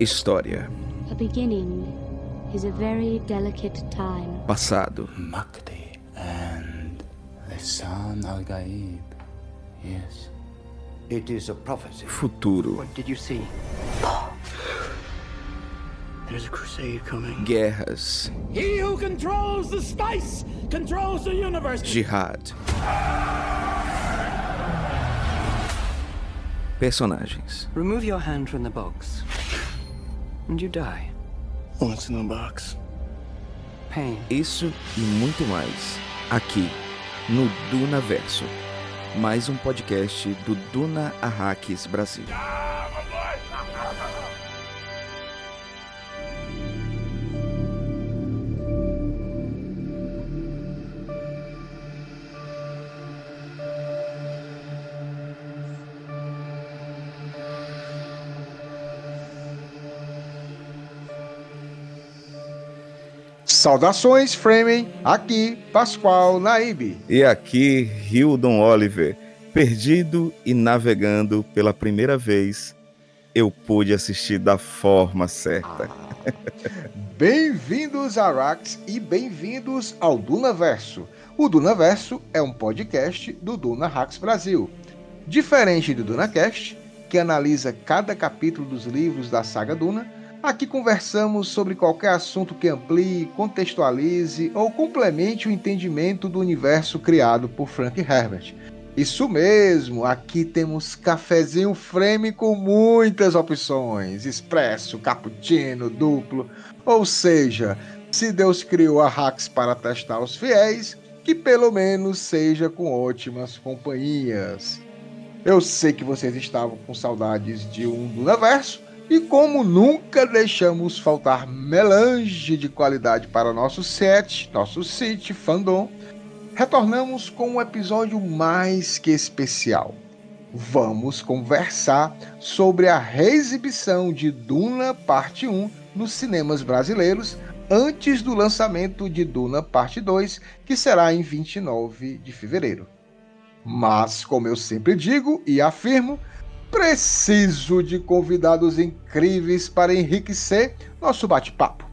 História. A beginning is a very delicate time. Passado. Makti and Lisan al Gaib. Yes. It is a prophecy. Futuro. What did you see? There's a crusade coming. Guerras. He who controls the spice controls the universe. Jihad. Personagens. Remove your hand from the box. And you die. What's in the box? Pain. Isso e muito mais. Aqui, no Duna Verso. Mais um podcast do Duna Arrakis Brasil. Saudações, Framing! Aqui, Pascoal Naíbe. E aqui, Hildon Oliver. Perdido e navegando pela primeira vez, eu pude assistir da forma certa. Bem-vindos a Rax e bem-vindos ao Dunaverso. O Dunaverso é um podcast do Duna Rax Brasil. Diferente do DunaCast, que analisa cada capítulo dos livros da saga Duna, aqui conversamos sobre qualquer assunto que amplie, contextualize ou complemente o entendimento do universo criado por Frank Herbert. Isso mesmo, aqui temos cafezinho frame com muitas opções: expresso, cappuccino, duplo. Ou seja, se Deus criou a Rax para testar os fiéis, que pelo menos seja com ótimas companhias. Eu sei que vocês estavam com saudades de um Dunaverso, e como nunca deixamos faltar melange de qualidade para nosso set, nosso site, fandom, retornamos com um episódio mais que especial. Vamos conversar sobre a reexibição de Duna Parte 1 nos cinemas brasileiros antes do lançamento de Duna Parte 2, que será em 29 de fevereiro. Mas, como eu sempre digo e afirmo, preciso de convidados incríveis para enriquecer nosso bate-papo.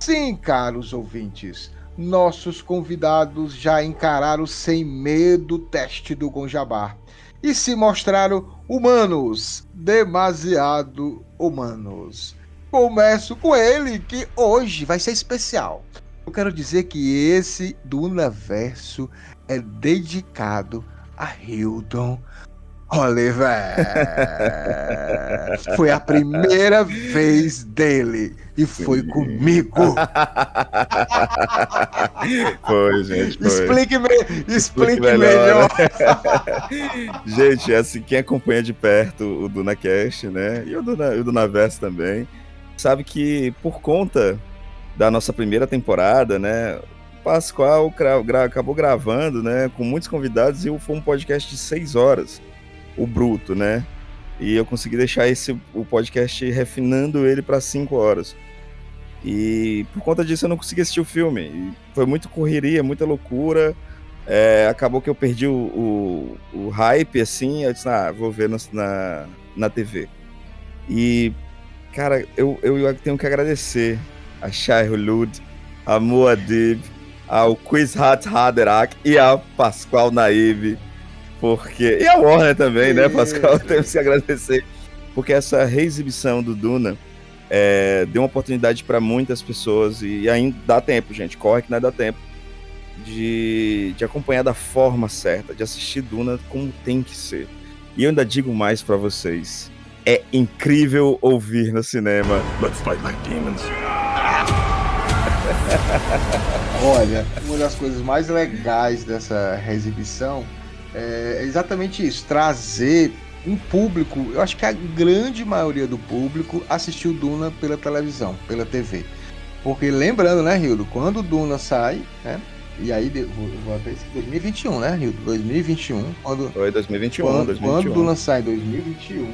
Sim, caros ouvintes, nossos convidados já encararam sem medo o teste do Gonjabá e se mostraram humanos, demasiado humanos. Começo com ele, que hoje vai ser especial. Eu quero dizer que esse Dunaverso é dedicado a Hildon Oliver. Foi a primeira vez dele e foi Sim. comigo. Foi, gente. Foi. Explique, me... Explique, Explique melhor. melhor. gente, assim, quem acompanha de perto o DunaCast, né? E o, Duna, o Dunaverso também, sabe que por conta da nossa primeira temporada, né? O Pascoal gra- acabou gravando, né? Com muitos convidados e foi um podcast de seis horas, o bruto, né? E eu consegui deixar esse o podcast refinando ele para cinco horas. E por conta disso eu não consegui assistir o filme. E foi muito correria, muita loucura. É, acabou que eu perdi o, o, o hype, assim. Eu disse, ah, vou ver no- na, na TV. E, cara, eu, eu tenho que agradecer a Shai Hulud, a Moadib, ao Quiz Hat Haderach e ao Pascoal Naive. Porque. E a Warner também, né, Pascoal? Isso. Temos que agradecer. Porque essa reexibição do Duna é, deu uma oportunidade para muitas pessoas e ainda dá tempo, gente. Corre que não dá tempo de, de acompanhar da forma certa, de assistir Duna como tem que ser. E eu ainda digo mais para vocês. É incrível ouvir no cinema. Let's fight like demons. Olha, uma das coisas mais legais dessa reexibição é exatamente isso: trazer um público. Eu acho que a grande maioria do público assistiu Duna pela televisão, pela TV. Porque lembrando, né, Rildo, quando Duna sai, né? E aí, vou, até esquecer, 2021, né, Rildo? 2021, quando, Foi 2021, quando, 2021. quando Duna sai em 2021,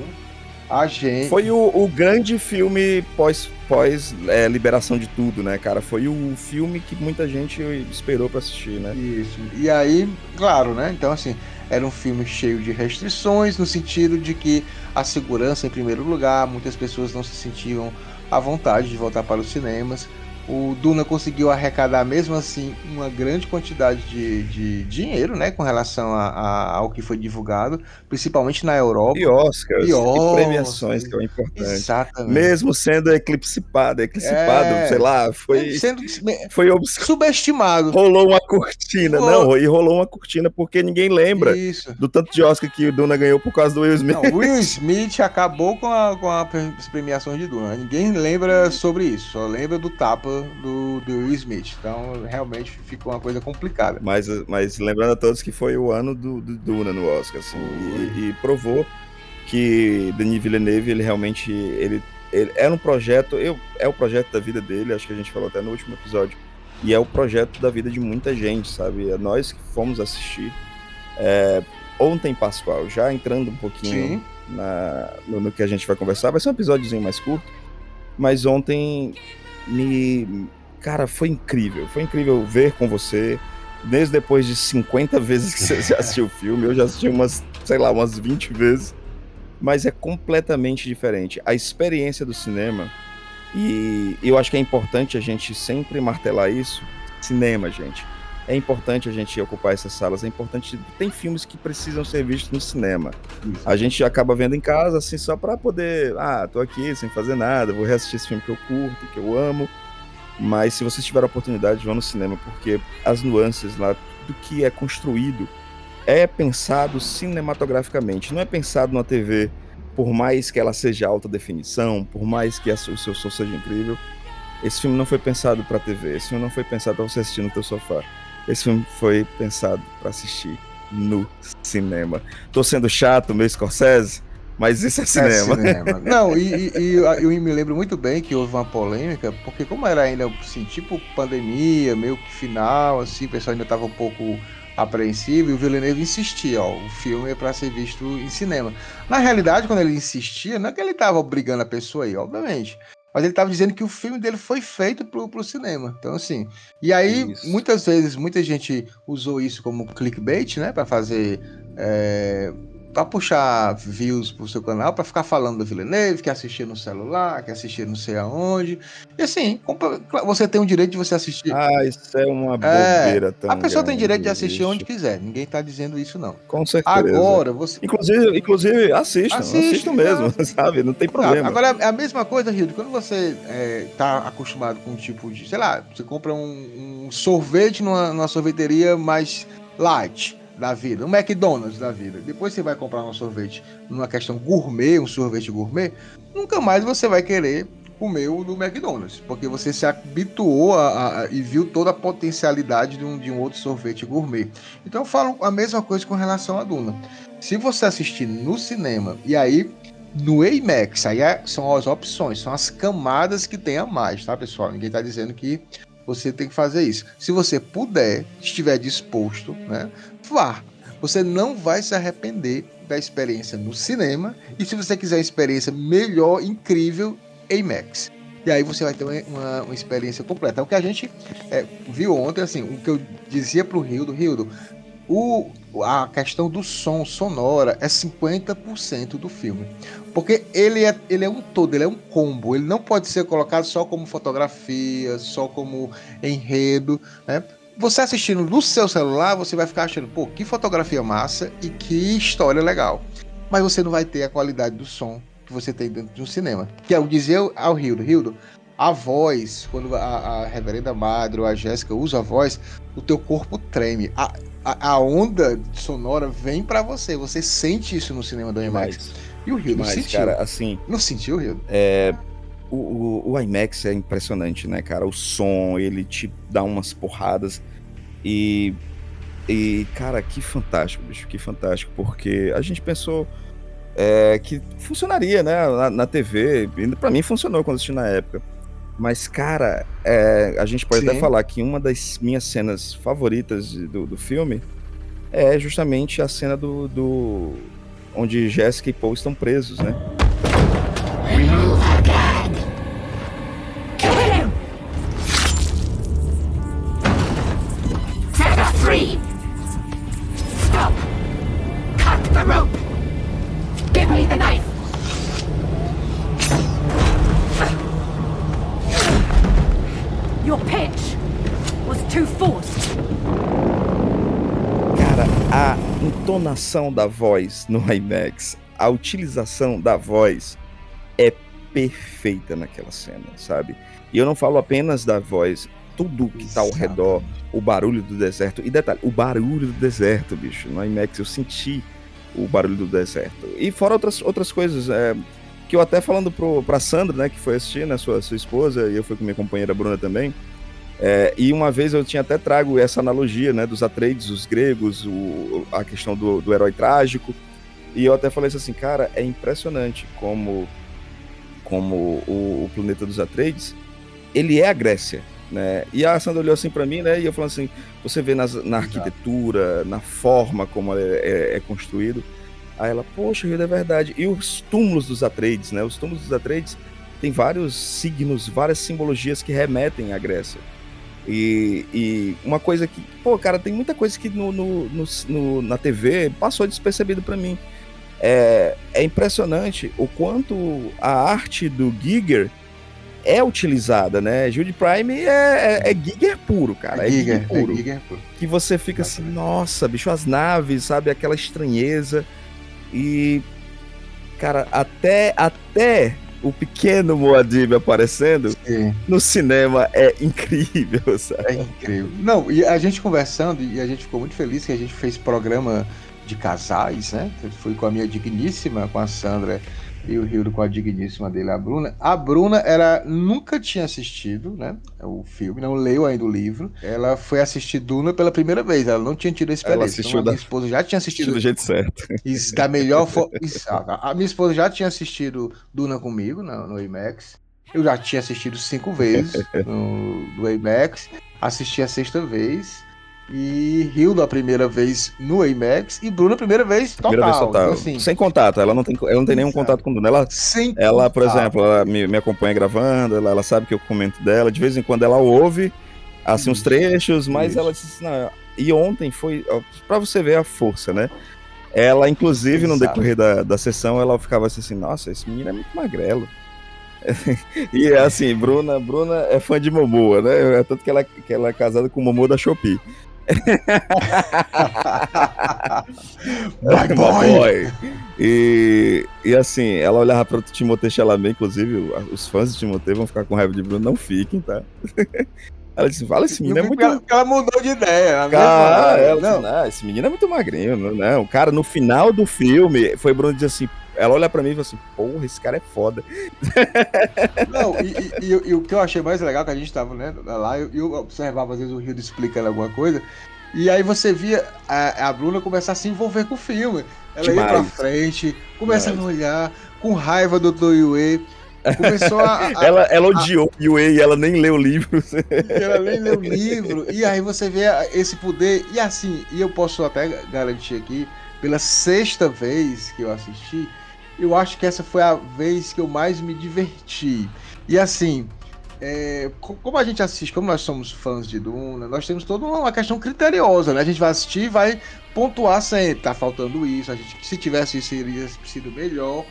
a gente. Foi o, o grande filme pós, pós é, liberação de tudo, né, cara? Foi o filme que muita gente esperou pra assistir, né? Isso. E aí, claro, né? Então, assim, era um filme cheio de restrições, no sentido de que a segurança em primeiro lugar, muitas pessoas não se sentiam à vontade de voltar para os cinemas. O Duna conseguiu arrecadar, mesmo assim, uma grande quantidade de, de dinheiro, né, com relação a, a, ao que foi divulgado, principalmente na Europa. E Oscars, E e, Oscars. premiações, que é o importante. Exatamente. Mesmo sendo eclipsado, eclipsado, É. sei lá, foi, Sendo foi obs- subestimado. rolou uma cortina, Rolou. não, e rolou uma cortina porque ninguém lembra Isso. do tanto de Oscar que o Duna ganhou por causa do Will Smith. Não, Will Smith acabou com, a, com as premiações de Duna. Ninguém lembra sobre isso, só lembra do tapa do, do Will Smith. Então, realmente ficou uma coisa complicada. Mas, mas lembrando a todos que foi o ano do, do Duna no Oscar, assim, e, e provou que Denis Villeneuve, ele realmente, ele, ele era um projeto, eu, é o projeto da vida dele, acho que a gente falou até no último episódio, e é o projeto da vida de muita gente, sabe? É nós que fomos assistir. É, ontem, Pascoal, já entrando um pouquinho na, no, no que a gente vai conversar, vai ser um episódiozinho mais curto, mas ontem me. Cara, foi incrível. Foi incrível ver com você. Mesmo depois de 50 vezes que você já assistiu o filme, eu já assisti umas, sei lá, umas 20 vezes. Mas é completamente diferente. A experiência do cinema, e eu acho que é importante a gente sempre martelar isso. Cinema, gente. É importante a gente ocupar essas salas, é importante. Tem filmes que precisam ser vistos no cinema. A gente acaba vendo em casa, assim, só pra poder. Ah, tô aqui sem fazer nada, vou reassistir esse filme que eu curto, que eu amo. Mas se vocês tiverem a oportunidade, vão no cinema, porque as nuances lá, tudo que é construído é pensado cinematograficamente. Não é pensado numa TV, por mais que ela seja alta definição, por mais que a o seu som seja incrível. Esse filme não foi pensado pra TV, esse filme não foi pensado pra você assistir no teu sofá. Esse filme foi pensado pra assistir no cinema. Tô sendo chato, meu Scorsese, mas isso é cinema. É cinema. Não, e, e- e eu, eu me lembro muito bem que houve uma polêmica, porque como era ainda, assim, tipo pandemia, meio que final, assim, o pessoal ainda tava um pouco apreensivo, e o Villeneuve insistia, ó, o filme é para ser visto em cinema. Na realidade, quando ele insistia, não é que ele tava obrigando a pessoa aí, obviamente, mas ele tava dizendo que o filme dele foi feito pro, pro cinema. Então, assim, e aí, Isso. muitas vezes, muita gente usou isso como clickbait, né, para fazer... É, para puxar views pro seu canal, para ficar falando do Villeneuve, que assistir no celular, que assistir não sei aonde. E assim, você tem o direito de você assistir. Ah, isso é uma É, bobeira tão a pessoa tem direito de assistir bicho. onde quiser. Ninguém tá dizendo isso, não. Com certeza. Agora, você. Inclusive, inclusive assistam, Assiste, assistam mesmo, sabe? Não tem problema. Agora, é a mesma coisa, Rildo, quando você é, tá acostumado com um tipo de. Sei lá, você compra um, um sorvete numa, numa sorveteria mais light da vida, um McDonald's da vida. Depois você vai comprar um sorvete numa questão gourmet, um sorvete gourmet, nunca mais você vai querer comer o do McDonald's, porque você se habituou a, a- e viu toda a potencialidade de um, de um outro sorvete gourmet. Então eu falo a mesma coisa com relação à Duna. Se você assistir no cinema e aí no IMAX, aí é- são as opções, são as camadas que tem a mais, tá, pessoal? Ninguém tá dizendo que você tem que fazer isso. Se você puder, estiver disposto, né, vá. Você não vai se arrepender da experiência no cinema. E se você quiser uma experiência melhor, incrível, IMAX. E aí você vai ter uma, uma- experiência completa. O que a gente é, viu ontem, assim, o que eu dizia pro Rildo, Rildo, o, a questão do som sonora é 50% do filme. Porque ele é, ele é um todo, ele é um combo. Ele não pode ser colocado só como fotografia, só como enredo, né? Você assistindo no seu celular, você vai ficar achando, pô, que fotografia massa e que história legal. Mas você não vai ter a qualidade do som que você tem dentro de um cinema. Que eu dizia ao Hildo, Hildo, a voz, quando a, a reverenda madre ou a Jéssica usa a voz, o teu corpo treme. A, a, a onda sonora vem pra você. Você sente isso no cinema do IMAX. E o Hildo mas sentiu. cara, assim, Não sentiu, Hildo? o, o, o IMAX é impressionante, né, cara? O som, ele te dá umas porradas. E, e cara, que fantástico, bicho, que fantástico. Porque a gente pensou é, que funcionaria, né, na, na TV. Ainda pra mim funcionou quando assisti na época. Mas, cara, é, a gente pode Sim. até falar que uma das minhas cenas favoritas do, do filme é justamente a cena do, do onde Jessica e Paul estão presos, né? Your pitch was too forced. Cara, a entonação da voz no IMAX, a utilização da voz é perfeita naquela cena, sabe? E eu não falo apenas da voz, tudo que está ao redor, o barulho do deserto. E detalhe, o barulho do deserto, bicho. No IMAX eu senti o barulho do deserto. E fora outras, outras coisas, é, que eu até falando pro, pra Sandra, né, que foi assistir, né, sua, sua esposa, e eu fui com minha companheira Bruna também. É, e uma vez eu tinha até trago essa analogia, né, dos Atreides, os gregos, o, a questão do, do herói trágico. E eu até falei assim, cara, é impressionante como, como o, o planeta dos Atreides, ele é a Grécia, né? E a Sandra olhou assim para mim, né? E eu falando assim, você vê nas, na arquitetura, na forma como é, é, é construído. Aí ela, poxa, Rio, é verdade. E os túmulos dos Atreides, né? Os túmulos dos Atreides tem vários signos, várias simbologias que remetem à Grécia. E, e, uma coisa que, pô, cara, tem muita coisa que no, no, no, no na TV passou despercebido para mim. É, é impressionante o quanto a arte do Giger é utilizada, né? Jude Prime é, é, é Giger puro, cara. É, é Giger, Giger, puro. É Giger puro. Que você fica assim, nossa, bicho, as naves, sabe? Aquela estranheza. E, cara, até, até o pequeno Moadib aparecendo Sim. no cinema é incrível, sabe? É incrível. Não, e a gente conversando, e a gente ficou muito feliz que a gente fez programa de casais, né? Eu fui com a minha digníssima, com a Sandra e o Rio com a digníssima dele, a Bruna. A Bruna, ela nunca tinha assistido, né, o filme, não leu ainda o livro. Ela foi assistir Duna pela primeira vez, ela não tinha tido a experiência. Ela assistiu então, a minha esposa já tinha assistido do jeito certo. Isso, da melhor forma. A minha esposa já tinha assistido Duna comigo no, no IMAX. Eu já tinha assistido cinco vezes no, no IMAX. Assisti a sexta vez e Rio da primeira vez no IMAX e Bruna a primeira vez total. Primeira vez total. Então, assim, Sem contato, ela não tem, ela não tem nenhum contato com Bruna. Ela, Sem ela por exemplo, ela me, me acompanha gravando, ela, ela, sabe que eu comento dela, de vez em quando ela ouve assim uns trechos, mas Isso. ela disse assim, não, e ontem foi para você ver a força, né? Ela, inclusive, no decorrer da, da sessão, ela ficava assim, assim, nossa, esse menino é muito magrelo. e assim, Bruna, Bruna é fã de Momoa, né? É tanto que ela, que ela é casada com o Momoa da Shopee. My boy. E, e assim, ela olhava para o Timothée Chalamet, inclusive, os fãs de Timothée vão ficar com raiva de Bruno, não fiquem, tá? Ela disse, fala, esse menino é muito... Ela, ela mudou de ideia. Cara, ela não. Não, esse menino é muito magrinho. Não, não. Cara, no final do filme, foi Bruno dizer assim, ela olha pra mim e fala assim, porra, esse cara é foda. Não, e, e, e, e, o que eu achei mais legal que a gente tava né, lá, eu, eu observava às vezes o Rio explicando alguma coisa, e aí você via a, a Bruna começar a se envolver com o filme. Ela Demais. ia pra frente, começa Demais. a olhar, com raiva do Toyue. Começou a. a ela, ela odiou o Yue e ela nem leu o livro. ela nem leu o livro. E aí você vê esse poder. E assim, e eu posso até garantir aqui, pela sexta vez que eu assisti, eu acho que essa foi a vez que eu mais me diverti. E assim, é, como a gente assiste, como nós somos fãs de Duna, nós temos toda uma questão criteriosa, né? A gente vai assistir e vai pontuar sempre, tá faltando isso, a gente, se tivesse isso, seria sido melhor.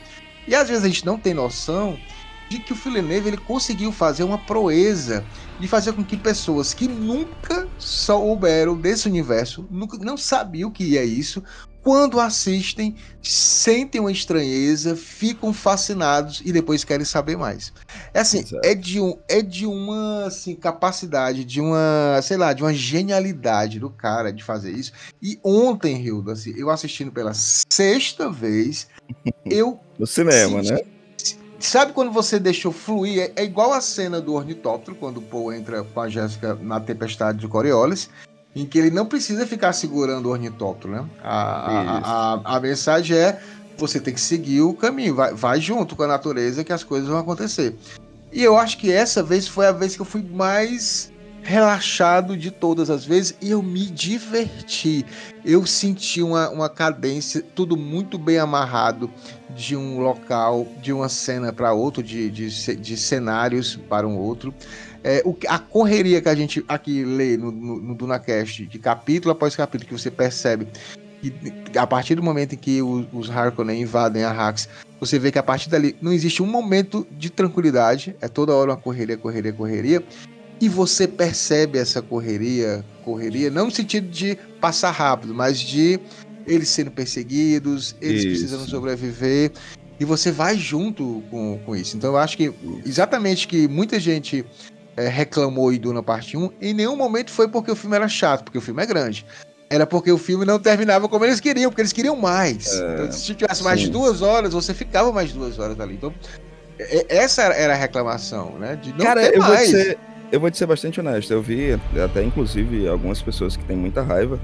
E às vezes a gente não tem noção de que o Villeneuve ele conseguiu fazer uma proeza de fazer com que pessoas que nunca souberam desse universo, nunca, não sabiam o que é isso, quando assistem, sentem uma estranheza, ficam fascinados e depois querem saber mais. É assim, é de, um, é de uma assim, capacidade, de uma, sei lá, de uma genialidade do cara de fazer isso. E ontem, Hildo, assim, eu assistindo pela sexta vez, eu. No cinema, senti, né? Sabe quando você deixou fluir? É, é, igual a cena do ornitóptero, quando o Paul entra com a Jéssica na tempestade de Coriolis em que ele não precisa ficar segurando o ornitóptero, né? A, a, a, a, mensagem é você tem que seguir o caminho, vai, vai junto com a natureza que as coisas vão acontecer. E eu acho que essa vez foi a vez que eu fui mais relaxado de todas as vezes e eu me diverti. Eu senti uma, uma cadência, tudo muito bem amarrado de um local, de uma cena para outro, de, de, de cenários para um outro. É, o, a correria que a gente aqui lê no, no, no DunaCast, de capítulo após capítulo, que você percebe que a partir do momento em que os, os Harkonnen invadem a Hax, você vê que a partir dali não existe um momento de tranquilidade, é toda hora uma correria, correria, correria, e você percebe essa correria correria, não no sentido de passar rápido, mas de eles sendo perseguidos, eles Isso. precisando sobreviver. E você vai junto com, com isso. Então eu acho que exatamente que muita gente é, reclamou em Duna Parte 1, em nenhum momento foi porque o filme era chato, porque o filme é grande. Era porque o filme não terminava como eles queriam, porque eles queriam mais. então, se tivesse mais de duas horas, você ficava mais duas horas ali. Então, é- essa era a reclamação, né? De não Cara, ter eu vou, mais. te ser, eu vou te ser bastante honesto. Eu vi até, inclusive, algumas pessoas que têm muita raiva.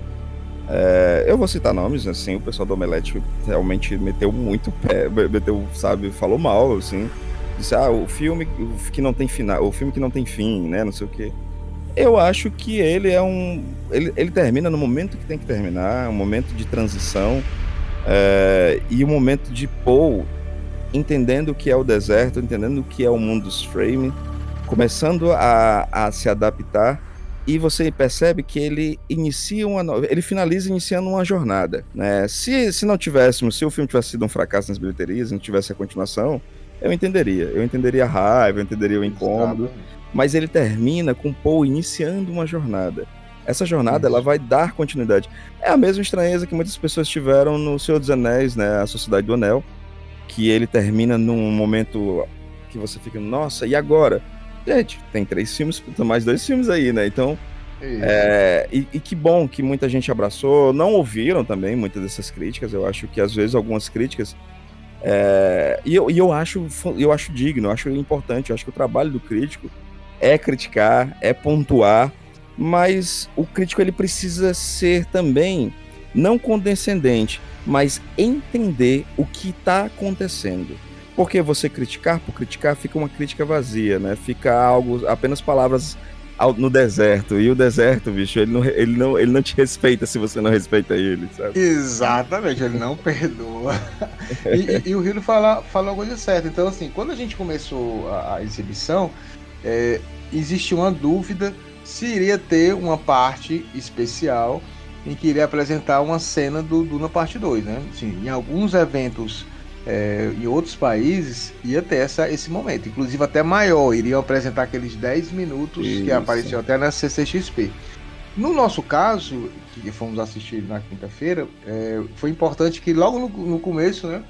É, eu vou citar nomes, assim, o pessoal do Omelete realmente meteu muito pé, meteu, sabe, falou mal, assim. Disse, ah, o filme que não tem final, o filme que não tem fim, né, não sei o quê. Eu acho que ele é um. Ele, ele termina no momento que tem que terminar, um momento de transição. é, e o momento de Paul entendendo o que é o deserto, entendendo o que é o mundo dos frame, começando a, a se adaptar e você percebe que ele inicia uma ele finaliza iniciando uma jornada, né? Se, se não tivéssemos, se o filme tivesse sido um fracasso nas bilheterias, não tivesse a continuação, eu entenderia, eu entenderia a raiva, eu entenderia o incômodo, mas ele termina com Paul iniciando uma jornada. Essa jornada ela vai dar continuidade. É a mesma estranheza que muitas pessoas tiveram no Senhor dos Anéis, né, a Sociedade do Anel, que ele termina num momento que você fica, nossa, e agora? Gente, tem três filmes, mais dois filmes aí, né? Então, Isso. é, e, e que bom que muita gente abraçou. Não ouviram também muitas dessas críticas. Eu acho que às vezes algumas críticas. É, e eu, e eu acho eu acho digno, eu acho importante. Eu acho que o trabalho do crítico é criticar, é pontuar, mas o crítico ele precisa ser também não condescendente, mas entender o que está acontecendo. Porque você criticar por criticar fica uma crítica vazia, né? Fica algo apenas palavras ao- no deserto. E o deserto, bicho, ele não, ele não, ele não te respeita se você não respeita ele, sabe? Exatamente, ele não perdoa. E, e- e o Hiro fala, falou a coisa certa. Então, assim, quando a gente começou a, a exibição, é, existia uma dúvida se iria ter uma parte especial em que iria apresentar uma cena do Duna Parte 2, né? Assim, em alguns eventos é, em outros países ia ter essa, esse momento, inclusive até maior, iriam apresentar aqueles 10 minutos que Isso. apareceu até na CCXP. No nosso caso, que fomos assistir na quinta-feira, é, foi importante que logo no, no começo, né,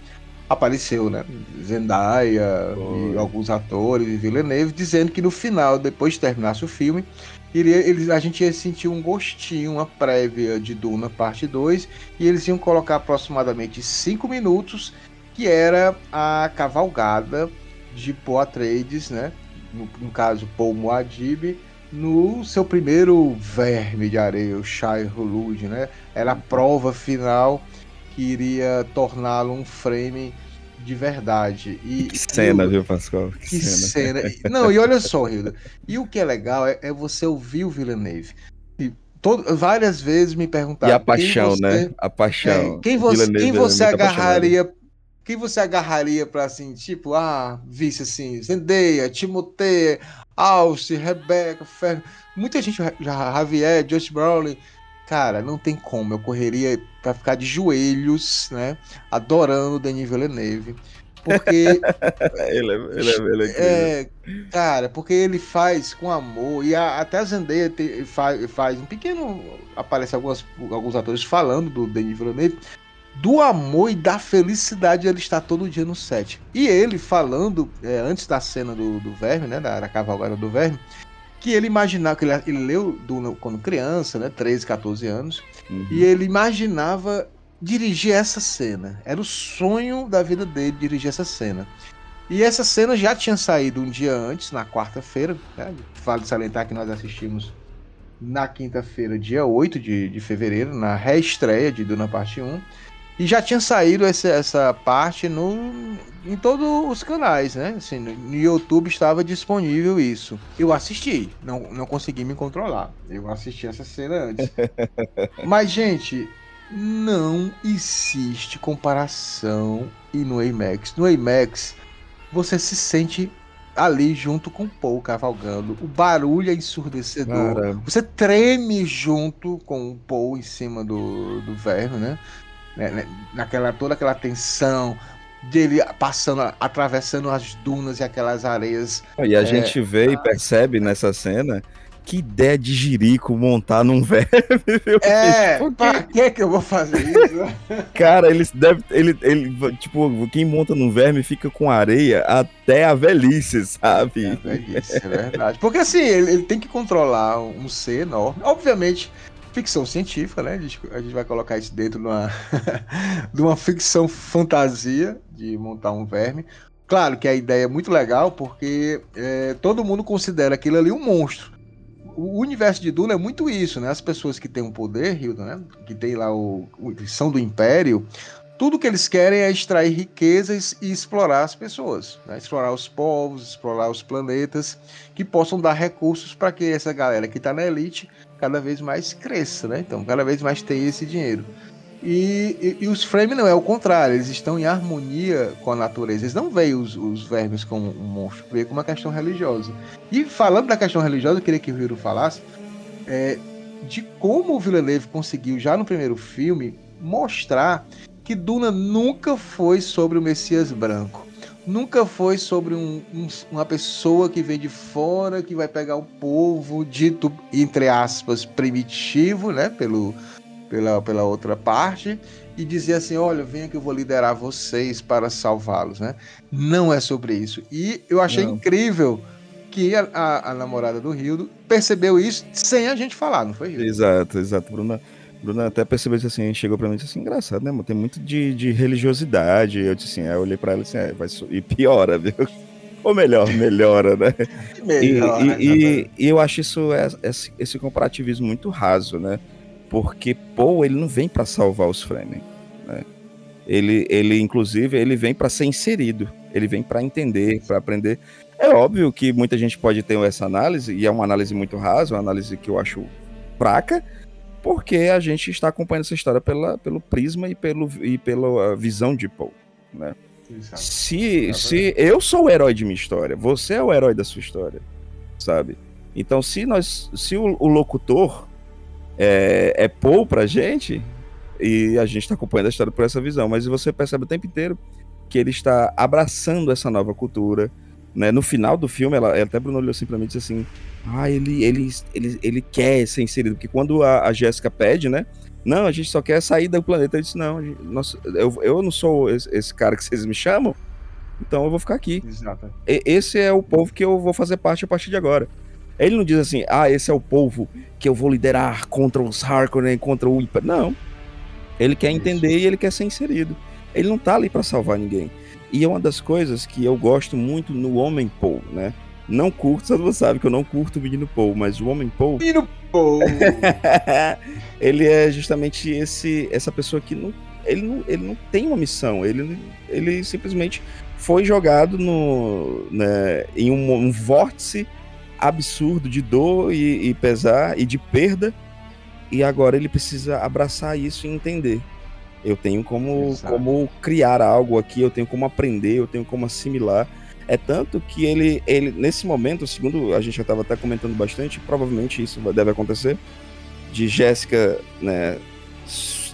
apareceu, né, Zendaya e alguns atores e Villeneuve dizendo que no final, depois que terminasse o filme, iria, eles, a gente ia sentir um gostinho, uma prévia de Duna parte 2, e eles iam colocar aproximadamente 5 minutos, que era a cavalgada de Paul Atreides, né, no, no caso Paul Muad'Dib, no seu primeiro verme de areia, o Shai Hulud, né? Era a prova final que iria torná-lo um frame de verdade. E, Que cena, e o- viu, Pascoal? Que, Que cena. cena. Não, e olha só, Hilda. E o que é legal é, é você ouvir o Villeneuve. E todo, várias vezes me perguntaram. E a paixão, você- né? A paixão. é, quem você, Villeneuve quem é você agarraria? Quem você agarraria pra assim, tipo, ah, visse assim, Zendaya, Timothée, Alce, Rebecca, Fer... muita gente, já Javier, Josh Brolin, cara, não tem como, eu correria pra ficar de joelhos, né, adorando o Denis Villeneuve, porque Ele é, ele é, ele é é, cara, porque ele faz com amor e a- até a Zendaya te- faz, faz um pequeno aparece algumas, alguns atores falando do Denis Villeneuve do amor e da felicidade de ele estar todo dia no set. E ele falando é, antes da cena do, do verme, né, da, da cavalgada do verme, que ele imaginava que ele, ele leu do, quando criança, né, 13, 14 anos, Uhum. e ele imaginava dirigir essa cena. Era o sonho da vida dele dirigir essa cena. E essa cena já tinha saído um dia antes, na quarta-feira. Né? Vale salientar que nós assistimos na quinta-feira, dia 8 de, de fevereiro, na reestreia de Duna Parte 1. E já tinha saído essa, essa parte no, em todos os canais, né? Assim, no, YouTube estava disponível isso. Eu assisti, não, não consegui me controlar. Eu assisti essa cena antes. Mas, gente, não existe comparação e no IMAX. No IMAX, você se sente ali junto com o Paul cavalgando. O barulho é ensurdecedor. Caramba. Você treme junto com o Paul em cima do, do verme, né? Né, né, Naquela, toda aquela tensão dele passando, atravessando as dunas e aquelas areias. E a É. gente vê e percebe nessa cena que ideia de jirico montar num verme. meu É, por pra que que eu vou fazer isso? Cara, eles devem. Ele, ele, tipo, quem monta num verme fica com areia até a velhice, sabe? É, velhice, é verdade. Porque assim, ele, ele tem que controlar um ser enorme. Obviamente, ficção científica, né? A gente, a gente vai colocar isso dentro de uma, de uma ficção fantasia de montar um verme. Claro que a ideia é muito legal porque é, todo mundo considera aquilo ali um monstro. O universo de Duna é muito isso, né? As pessoas que têm um poder, Hilda, né? Que tem lá o, o são do Império, tudo que eles querem é extrair riquezas e explorar as pessoas, né? explorar os povos, explorar os planetas, que possam dar recursos para que essa galera que está na elite cada vez mais cresça, né? Então, cada vez mais tenha esse dinheiro. E, e, e os Frame não é o contrário, eles estão em harmonia com a natureza. Eles não veem os, os vermes como um monstro, veem como uma questão religiosa. E falando da questão religiosa, eu queria que o Hiro falasse é, de como o Villeneuve conseguiu, já no primeiro filme, mostrar que Duna nunca foi sobre o Messias branco. Nunca foi sobre um, um, uma pessoa que vem de fora, que vai pegar o povo, dito, entre aspas, primitivo, né? Pelo, pela, pela outra parte e dizer assim: olha, venha que eu vou liderar vocês para salvá-los, né? Não é sobre isso. E eu achei Não. incrível que a, a, a namorada do Rildo percebeu isso sem a gente falar, não foi, Rildo? Exato, exato. Bruna, Bruna até percebeu isso assim, chegou pra mim e disse assim, engraçado, né, mano? Tem muito de, de religiosidade. Eu disse assim, aí eu olhei pra ela e disse, é, vai e piora, viu? Ou melhor, melhora, né? E, Melhor, e- né, e- e eu acho isso, é- esse, esse comparativismo muito raso, né? Porque Paul, ele não vem pra salvar os Fremen, né? Ele, ele, inclusive, ele vem pra ser inserido. Ele vem pra entender, pra aprender. É óbvio que muita gente pode ter essa análise, e é uma análise muito rasa, uma análise que eu acho fraca, porque a gente está acompanhando essa história pela, pelo prisma e, pelo, e pela visão de Paul, né? Exato. Se, se eu sou o herói de minha história, você é o herói da sua história, sabe? Então, se nós, se o, o locutor é, é Paul pra gente, e a gente tá acompanhando a história por essa visão, mas você percebe o tempo inteiro que ele está abraçando essa nova cultura, né? No final do filme, ela, até Bruno olhou assim pra mim e disse assim, ah, ele, ele, ele, ele quer ser inserido, porque quando a, a Jéssica pede, né? Não, a gente só quer sair do planeta. Eu disse, não, gente- nossa, eu, eu não sou esse, esse cara que vocês me chamam, então eu vou ficar aqui. Exato. E- esse é o povo que eu vou fazer parte a partir de agora. Ele não diz assim, ah, esse é o povo que eu vou liderar contra os Harkonnen, contra o Império. Não. Ele quer Isso. entender e ele quer ser inserido. Ele não tá ali pra salvar ninguém. E é uma das coisas que eu gosto muito no Homem Paul, né? Não curto, todo mundo sabe que eu não curto o menino Paul, mas o Homem Paul Menino Paul. ele é justamente esse essa pessoa que não ele não, ele não tem uma missão, ele, ele simplesmente foi jogado no, né, em um, um vórtice absurdo de dor e, e pesar e de perda, e agora ele precisa abraçar isso e entender. Eu tenho como, Exato. como criar algo aqui, eu tenho como aprender, eu tenho como assimilar. É tanto que ele, ele nesse momento, segundo a gente já estava até comentando bastante, provavelmente isso deve acontecer, de Jéssica né,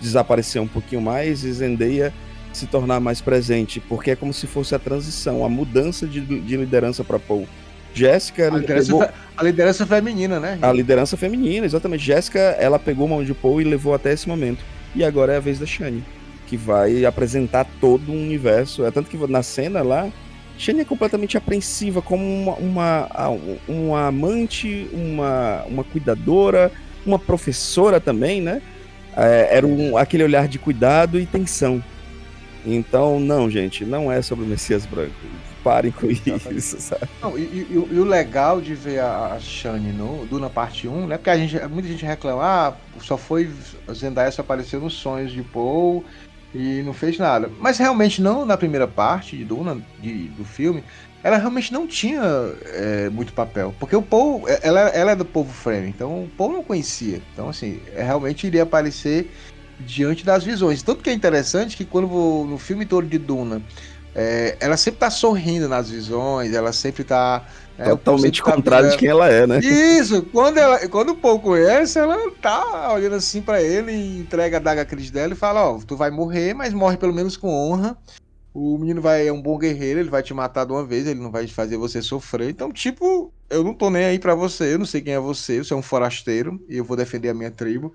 desaparecer um pouquinho mais e Zendaya se tornar mais presente, porque é como se fosse a transição, a mudança de, de liderança para Paul. Jéssica A fe- a liderança feminina, né? a liderança feminina, exatamente. Jéssica, ela pegou a mão de Paul e levou até esse momento. E agora é a vez da Shani, que vai apresentar todo um universo. É tanto que na cena lá, Shani é completamente apreensiva, como uma, uma, uma amante, uma, uma cuidadora, uma professora também, né? É, era um, aquele olhar de cuidado e tensão. Então, não, gente, não é sobre o Messias Branco. Parem com isso, sabe? Não, e, e- e o- legal de ver a, Shani no Duna parte 1, né? Porque a gente, muita gente reclama, ah, só foi. Zendaya só apareceu nos sonhos de Paul e não fez nada. Mas realmente não na primeira parte de Duna, de- do filme, ela realmente não tinha é, muito papel. Porque o Paul, ela, ela é do povo Frame, então o Paul não conhecia. Então, assim, é, realmente iria aparecer diante das visões. Tanto que é interessante que quando vo- no filme todo de Duna. é, ela sempre tá sorrindo nas visões, ela sempre tá. é, Totalmente sempre tá- contrário de quem ela é, né? isso, quando, ela, quando o Paul conhece, ela tá olhando assim pra ele, entrega a daga Cris dela e fala, ó, tu vai morrer, mas morre pelo menos com honra. O menino vai, é um bom guerreiro, ele vai te matar de uma vez, ele não vai fazer você sofrer. Então, tipo, eu não tô nem aí pra você, eu não sei quem é você, você é um forasteiro e eu vou defender a minha tribo.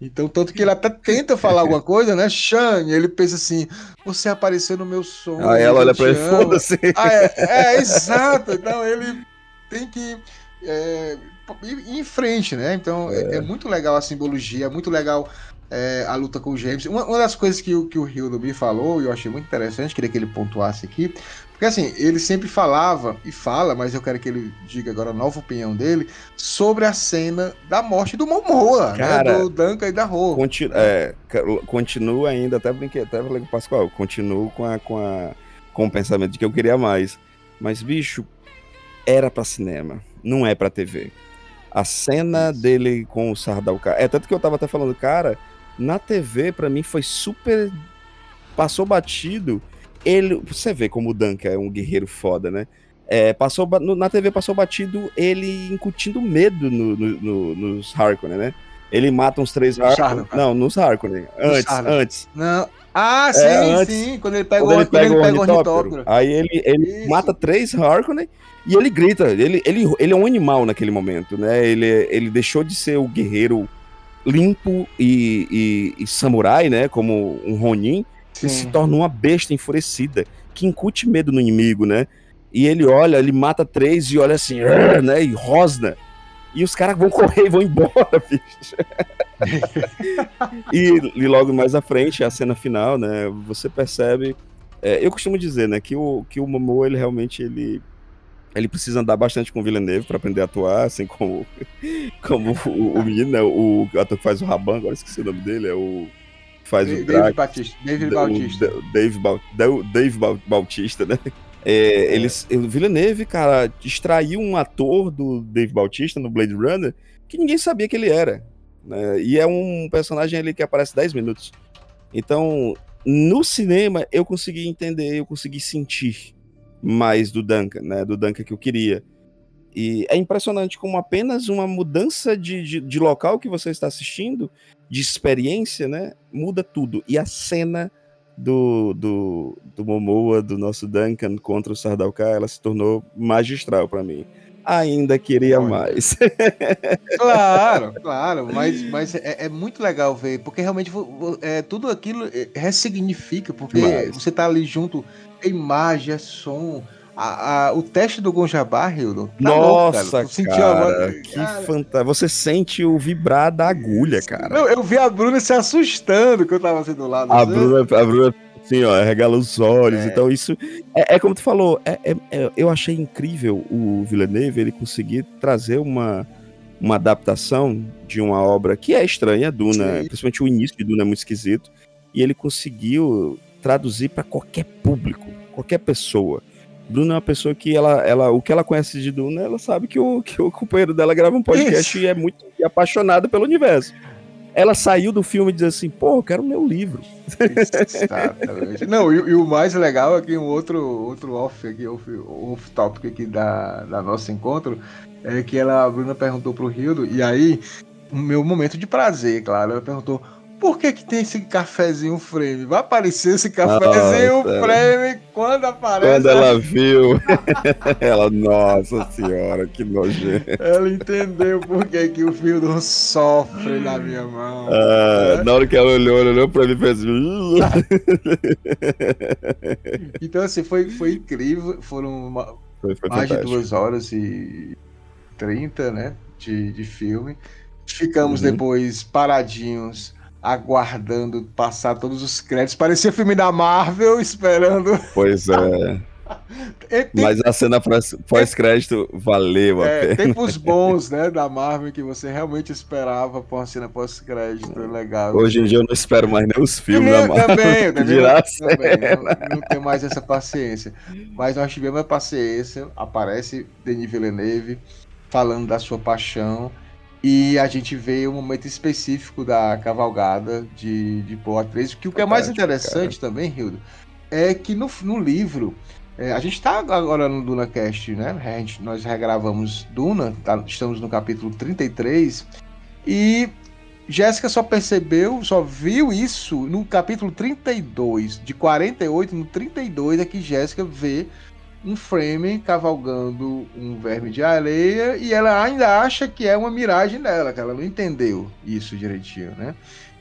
Então, tanto que ele até tenta falar alguma coisa, né? Shane, ele pensa assim: você apareceu no meu sonho. Aí ela olha pra ele, amo." foda-se. Ah, é, é, exato. Então ele tem que é, em frente, né? Então é. é muito legal a simbologia, é muito legal é, a luta com o James. Uma, uma das coisas que, o- que o Hildo me falou, e eu achei muito interessante, queria que ele pontuasse aqui, porque assim, ele sempre falava, e fala, mas eu quero que ele diga agora a nova opinião dele, sobre a cena da morte do Momoa, Cara, né? Do Duncan e da Ro. Conti é, continuo ainda, até brinquei, até falei com o Pascoal, continuo com, a, com, a, com o pensamento de que eu queria mais. Mas, bicho, era pra cinema, não é pra TV. A cena dele com o Sardauka. É tanto que eu tava até falando, cara, na TV, pra mim, foi super. Passou batido. Ele. Você vê como o Duncan é um guerreiro foda, né? É, passou, na TV passou batido ele incutindo medo no- no- no- nos Harkonnen, né? Ele mata uns três Harkonnen. Não, nos Harkonnen. Antes, antes. Não. Ah, sim, É, antes, sim. Quando ele pega, Quando o, ele pega ele o pega o ornitóptero. Aí ele, ele Isso. mata três Harkonnen e ele grita. Ele, ele, ele é um animal naquele momento, né? Ele, ele deixou de ser o guerreiro limpo e, e- e samurai, né? Como um Ronin, e se Sim. torna uma besta enfurecida, que incute medo no inimigo, né? E ele olha, ele mata três e olha assim, "Arr", né? E rosna. E os caras vão correr e vão embora, bicho. e, e logo mais à frente, a cena final, né? Você percebe. é, eu costumo dizer, né, que o, que o Momoa, ele realmente ele, ele precisa andar bastante com o Villeneuve para aprender a atuar, assim como, como o, o menino, né, o, ator que faz o Raban, agora esqueci o nome dele, é o faz o David Drax. Batista. David Da- Bautista. o Da- Dave, Dave Bau- Bautista, né? É, Eles, o Villeneuve, cara, extraiu um ator do Dave Bautista no Blade Runner que ninguém sabia que ele era. né? E é um personagem ali que aparece 10 minutos. Então, no cinema, eu consegui entender, eu consegui sentir mais do Duncan, né? Do Duncan que eu queria. E é impressionante como apenas uma mudança de, de, de local que você está assistindo, de experiência, né? Muda tudo. E a cena do, do, do Momoa, do nosso Duncan contra o Sardauka, ela se tornou magistral para mim. Ainda queria Olha. mais. Claro, claro, mas, mas é, é muito legal ver, porque realmente é, tudo aquilo é, ressignifica, porque você tá ali junto, é imagem, é som. A, a- o teste do Gonjabá, Hildo. tá louco, Nossa, sentiu cara, agora- que Cara, fantástico. Você sente o vibrar da agulha, cara. não, eu vi a Bruna se assustando que eu tava assim do lado. A assim. Bruna, a Bruna, assim, ó, regala os olhos. É. Então, isso. É, é como tu falou, é- é- é- eu achei incrível o Villeneuve ele conseguir trazer uma, uma adaptação de uma obra que é estranha, Duna, Sim. principalmente o início de Duna é muito esquisito. E ele conseguiu traduzir para qualquer público, qualquer pessoa. Bruna é uma pessoa que ela, ela, o que ela conhece de Duna, ela sabe que o, que o companheiro dela grava um podcast Isso. e é muito apaixonada pelo universo. Ela saiu do filme e diz assim, pô, eu quero o meu livro. Exatamente. Não, e, e o mais legal é que um outro, outro off aqui, off, off topic aqui da, da nosso encontro, é que ela, a Bruna perguntou pro Rildo, e aí, o meu momento de prazer, claro, ela perguntou. Por que, que tem esse cafezinho frame? Vai aparecer esse cafezinho Nossa. frame quando aparece. Quando ela viu, ela, nossa senhora, que nojento. ela entendeu por que, que o Rildo sofre na minha mão. Ah, na hora que ela olhou, ela olhou pra mim e fez. Então, assim, foi, foi incrível. Foram uma- Foi, foi mais de duas horas e 30, né? De, de filme. Ficamos Uhum. depois paradinhos, aguardando passar todos os créditos. Parecia filme da Marvel, esperando. Pois é. Tem, Mas a cena pós- pós-crédito valeu a é, pena. tempos bons, né? Da Marvel que você realmente esperava por uma cena pós-crédito legal. Hoje em dia eu não espero mais nem os filmes da Marvel. também, eu também, a também, não, não tenho mais essa paciência. Mas nós tivemos a paciência, aparece Denis Villeneuve falando da sua paixão e a gente vê um momento específico da cavalgada de, de Poa 13, que o que é mais interessante também, Hildo, é que no, no livro, é, a gente está agora no DunaCast, né? A gente, nós regravamos Duna, tá- estamos no capítulo 33, e Jéssica só percebeu, só viu isso no capítulo 32. De 48 no 32 é que Jéssica vê um frame cavalgando um verme de areia e ela ainda acha que é uma miragem dela, que ela não entendeu isso direitinho, né?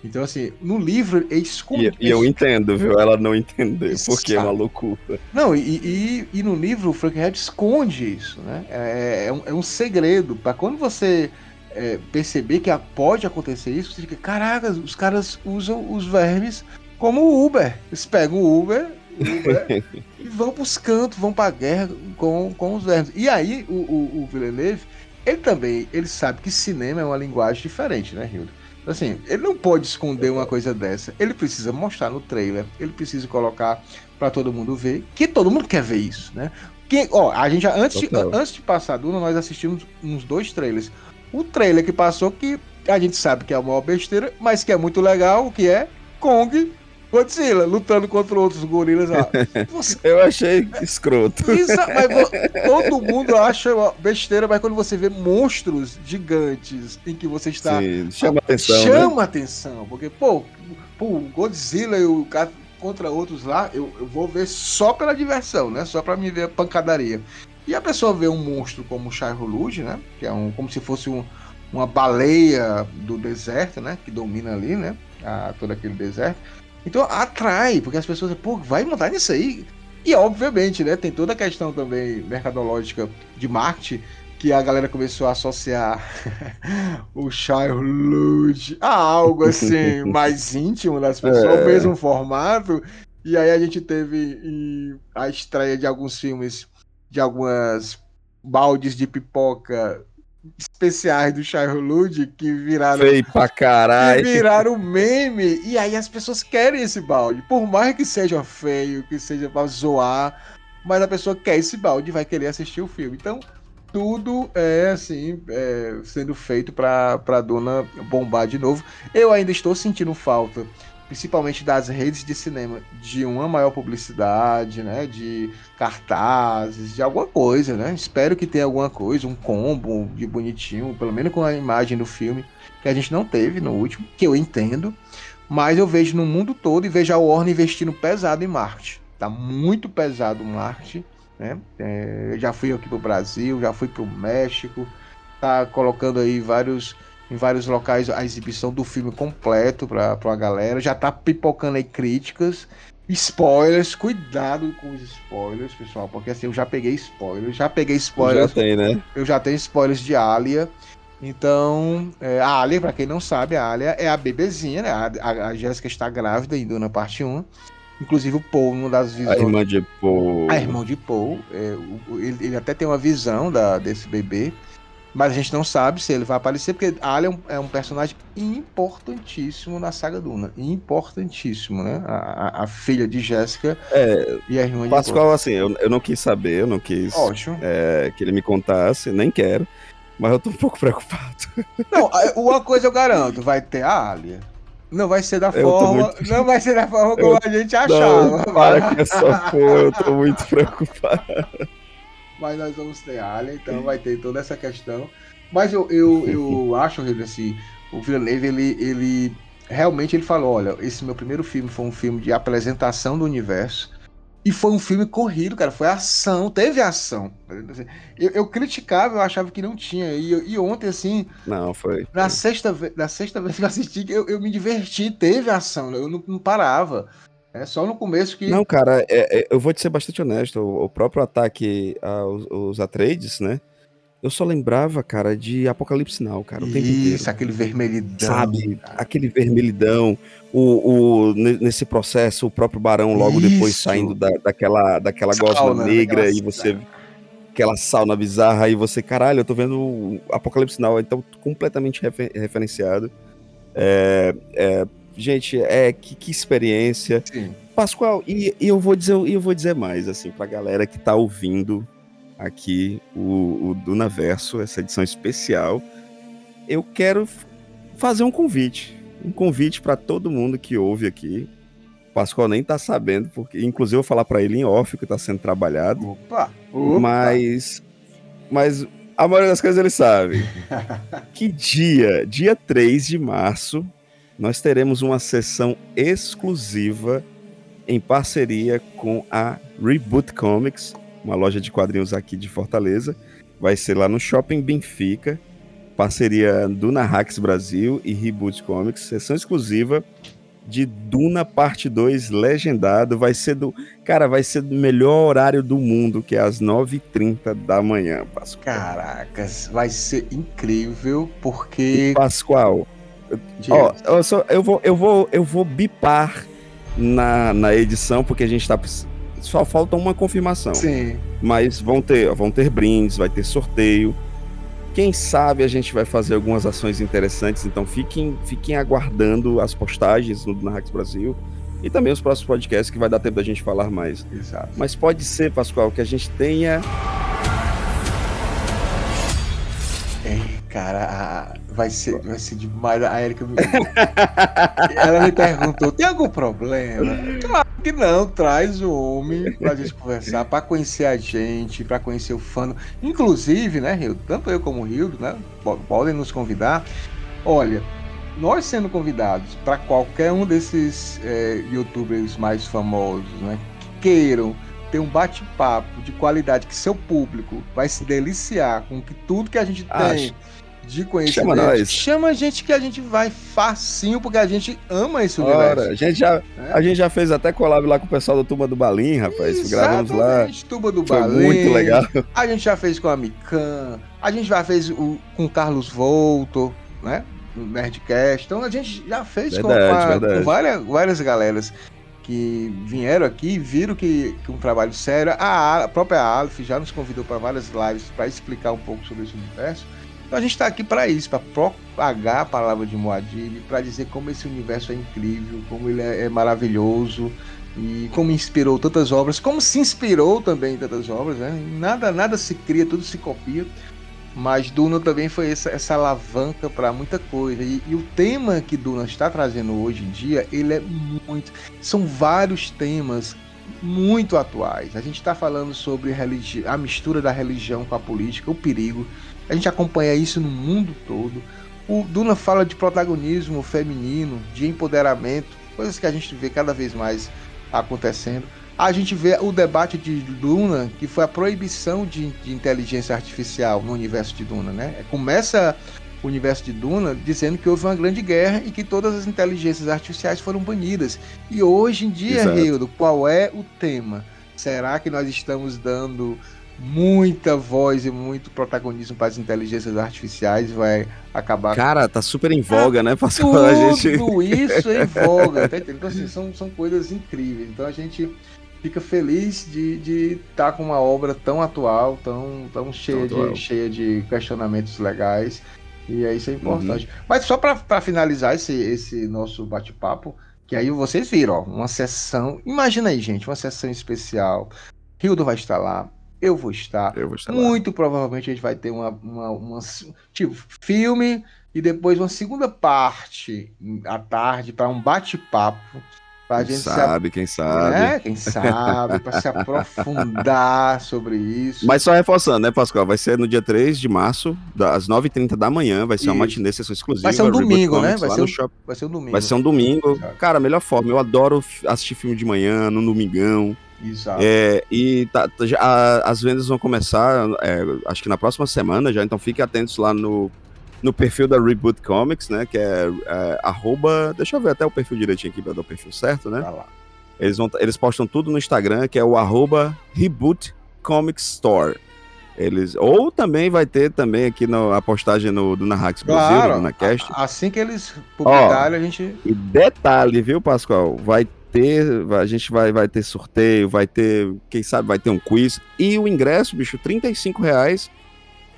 Então, assim, no livro ele esconde. E, eu entendo, viu? Ela não entendeu, porque é uma loucura. Não, e, e, e no livro o Frankenhead esconde isso, né? É, é um, é um segredo. para quando você é, perceber que pode acontecer isso, você fica, caraca, os caras usam os vermes como Uber. Eles pegam o Uber, Uber e vão pros cantos, vão pra guerra com, com os vermes. E aí o, o, o Villeneuve, ele também, ele sabe que cinema é uma linguagem diferente, né, Hildo? Assim, ele não pode esconder uma coisa dessa. Ele precisa mostrar no trailer, ele precisa colocar pra todo mundo ver, que todo mundo quer ver isso, né? Que, ó, a gente já, antes, de, antes de passar a Duna, nós assistimos uns dois trailers. O trailer que passou, que a gente sabe que é a maior besteira, mas que é muito legal, que é Kong Godzilla lutando contra outros gorilas lá. Você Eu achei escroto. isso, mas todo mundo acha besteira, mas quando você vê monstros gigantes em que você está. Sim, chama atenção. né? chama atenção, porque, pô, pô, Godzilla e o cara contra outros lá, eu, eu vou ver só pela diversão, né? Só pra me ver a pancadaria. E a pessoa vê um monstro como o Shai Hulud, né? Que é um, como se fosse um, uma baleia do deserto, né? Que domina ali, né? A, todo aquele deserto. Então atrai, porque as pessoas, pô, vai montar nisso aí. E obviamente, né? Tem toda a questão também mercadológica de marketing que a galera começou a associar o Hulud a algo assim mais íntimo das pessoas, É. o mesmo formato. E aí a gente teve a estreia de alguns filmes, de algumas baldes de pipoca especiais do Shai que viraram Feio pra que caralho. viraram meme. E aí as pessoas querem esse balde. Por mais que seja feio, que seja pra zoar, mas a pessoa quer esse balde e vai querer assistir o filme. Então, tudo é assim, é, sendo feito pra, pra dona bombar de novo. Eu ainda estou sentindo falta, principalmente das redes de cinema, de uma maior publicidade, né? De cartazes, de alguma coisa, né? Espero que tenha alguma coisa, um combo de bonitinho, pelo menos com a imagem do filme que a gente não teve no último, que eu entendo, mas eu vejo no mundo todo e vejo a Warner investindo pesado em marketing. Tá muito pesado o marketing, né? É, já fui aqui pro Brasil, já fui pro México, tá colocando aí vários em vários locais a exibição do filme completo pra, pra galera, já tá pipocando aí críticas, spoilers, cuidado com os spoilers, pessoal, porque assim, eu já peguei spoilers, já peguei Já spoilers tem, né? eu já tenho spoilers de Alia. Então, é, a Alia, pra quem não sabe, a Alia é a bebezinha, né? A, a, a Jéssica está grávida ainda na parte 1. Inclusive o Paul, numa das A visões. irmã de Paul. A irmã de Paul. é, ele, ele até tem uma visão da, desse bebê. Mas a gente não sabe se ele vai aparecer, porque a Alia é um, é um personagem importantíssimo na saga Duna. Importantíssimo, né? A, a- a filha de Jéssica É, e a irmã de. Pascoal, assim, eu, eu não quis saber, eu não quis Ótimo. é, que ele me contasse, nem quero. Mas eu tô um pouco preocupado. Não, uma coisa eu garanto, vai ter a Alia. Não vai ser da Eu forma, muito- não vai ser da forma como Eu- a gente achava. Não, para com essa porra, eu tô muito preocupado. Mas nós vamos ter a Alia, então vai ter toda essa questão. Mas eu, eu, eu acho, assim, o Villeneuve, ele, ele realmente ele falou, olha, esse meu primeiro filme foi um filme de apresentação do universo. E foi um filme corrido, cara. Foi ação, teve ação. Eu, eu criticava, eu achava que não tinha. E, e ontem, assim, Não, foi. Na sexta, na sexta vez que eu assisti, eu, eu me diverti, teve ação, né? eu não, não parava. É só no começo que. Não, cara, é- é- eu vou te ser bastante honesto. O, o próprio ataque aos, aos Atreides, né? Eu só lembrava, cara, de Apocalipse Now, cara, o tempo inteiro. Isso, aquele vermelhidão. Sabe? Aquele vermelhidão, o, o, ne- nesse processo, o próprio Barão logo depois Isso. saindo da, daquela, daquela gosma negra aquela e você. Aquela sauna bizarra, aí você, caralho, eu tô vendo o Apocalipse Now, então completamente refer- referenciado. É, é, gente, é que, que experiência. Sim. Pascoal, e, e eu vou dizer, eu vou dizer mais, assim, pra galera que tá ouvindo aqui o, o Dunaverso, essa edição especial, eu quero fazer um convite. Um convite pra todo mundo que ouve aqui. O Pascoal nem tá sabendo, porque inclusive eu vou falar pra ele em off que tá sendo trabalhado, Opa! opa. mas mas a maioria das coisas ele sabe. que dia, dia 3 de março, nós teremos uma sessão exclusiva em parceria com a Reboot Comics, uma loja de quadrinhos aqui de Fortaleza. Vai ser lá no Shopping Benfica, parceria Duna Hacks Brasil e Reboot Comics, sessão exclusiva de Duna Parte 2 legendado. Vai ser do. Cara, vai ser do melhor horário do mundo, que é às 9h30 da manhã, Pascoal. Caracas, vai ser incrível, porque. Pascoal, ó, eu, só, eu, vou, eu, vou, eu vou bipar na, na edição, porque a gente tá. Só falta uma confirmação. Sim. Mas vão ter, vão ter brindes, vai ter sorteio. Quem sabe a gente vai fazer algumas ações interessantes, então fiquem, fiquem aguardando as postagens no Narrax Brasil e também os próximos podcasts que vai dar tempo da gente falar mais. Exato. Mas pode ser, Pascoal, que a gente tenha. Ei, cara, vai ser, vai ser demais. A Erika me... Ela me perguntou: tem algum problema? Claro que não, traz o homem pra gente conversar, pra conhecer a gente, pra conhecer o fã. Inclusive, né, Rildo? Tanto eu como o Rildo, né? Podem nos convidar. Olha, nós sendo convidados para qualquer um desses é, youtubers mais famosos, né? Que queiram ter um bate-papo de qualidade que seu público vai se deliciar com que tudo que a gente tem de conhecimento. Chama nós. Chama a gente que a gente vai facinho, porque a gente ama esse universo. Ora, a, gente já, é. a gente já fez até collab lá com o pessoal do Turma do Balim, rapaz. Exatamente, Gravamos lá. Turma do Foi Balim. muito legal. A gente já fez com a Mikan, a gente já fez o, com o Carlos Volto, né? No Nerdcast. Então a gente já fez Verdade, com, a- com várias, várias galeras que vieram aqui e viram que, que um trabalho sério. A, a própria Aleph já nos convidou para várias lives para explicar um pouco sobre esse universo. Então a gente está aqui para isso, para propagar a palavra de Moadib, para dizer como esse universo é incrível, como ele é, é maravilhoso e como inspirou tantas obras, como se inspirou também em tantas obras, né? Nada, nada se cria, tudo se copia. Mas Duna também foi essa, essa alavanca para muita coisa. E, e o tema que Duna está trazendo hoje em dia, ele é muito. São vários temas muito atuais. A gente está falando sobre a mistura da religião com a política, o perigo. A gente acompanha isso no mundo todo. O Duna fala de protagonismo feminino, de empoderamento, coisas que a gente vê cada vez mais acontecendo. A gente vê o debate de Duna, que foi a proibição de, de inteligência artificial no universo de Duna, né? Começa o universo de Duna dizendo que houve uma grande guerra e que todas as inteligências artificiais foram banidas. E hoje em dia. Hildo, qual é o tema? Será que nós estamos dando muita voz e muito protagonismo para as inteligências artificiais? Vai acabar Cara, tá super em voga, né, Pascoal? tudo A gente... isso em voga, tá? Então, assim, são, são coisas incríveis. Então a gente fica feliz de estar com uma obra tão atual, tão, tão cheia, Tão atual. de, cheia de questionamentos legais. E é isso é importante. Uhum. Mas só para finalizar esse, esse nosso bate-papo, que aí vocês viram, ó, uma sessão. Imagina aí, gente, uma sessão especial. Hildo vai estar lá, eu vou estar. Eu vou estar lá. Muito provavelmente a gente vai ter uma, uma, uma- tipo filme e depois uma segunda parte à tarde para um bate-papo para a Quem gente sabe, quem sabe. né? quem sabe para se aprofundar sobre isso. Mas só reforçando, né, Pascoal? Vai ser no dia 3 de março, das 9h30 da manhã. Vai ser uma matinê, sessão exclusiva. Vai ser um domingo, né? Comics, Vai lá ser um- shopping. vai ser um domingo. Vai ser um domingo. Exato. Cara, melhor forma. Eu adoro assistir filme de manhã, no domingão. Exato. É, e tá- tá- já- a- as vendas vão começar, é, acho que na próxima semana já, então fiquem atentos lá no, no perfil da Reboot Comics, né? Que é, é, arroba. Deixa eu ver até o perfil direitinho aqui pra dar o perfil certo, né? Vai lá. Eles, vão, eles postam tudo no Instagram, que é o arroba Reboot Comics Store. Eles, ou também vai ter também aqui no, a postagem no, do Narrax Brasil, Claro, no Nacast. a- assim que eles publicarem, a gente. E detalhe, viu, Pascoal? Vai ter, a gente vai, vai ter sorteio, vai ter, quem sabe, vai ter um quiz. E o ingresso, bicho, 35 reais,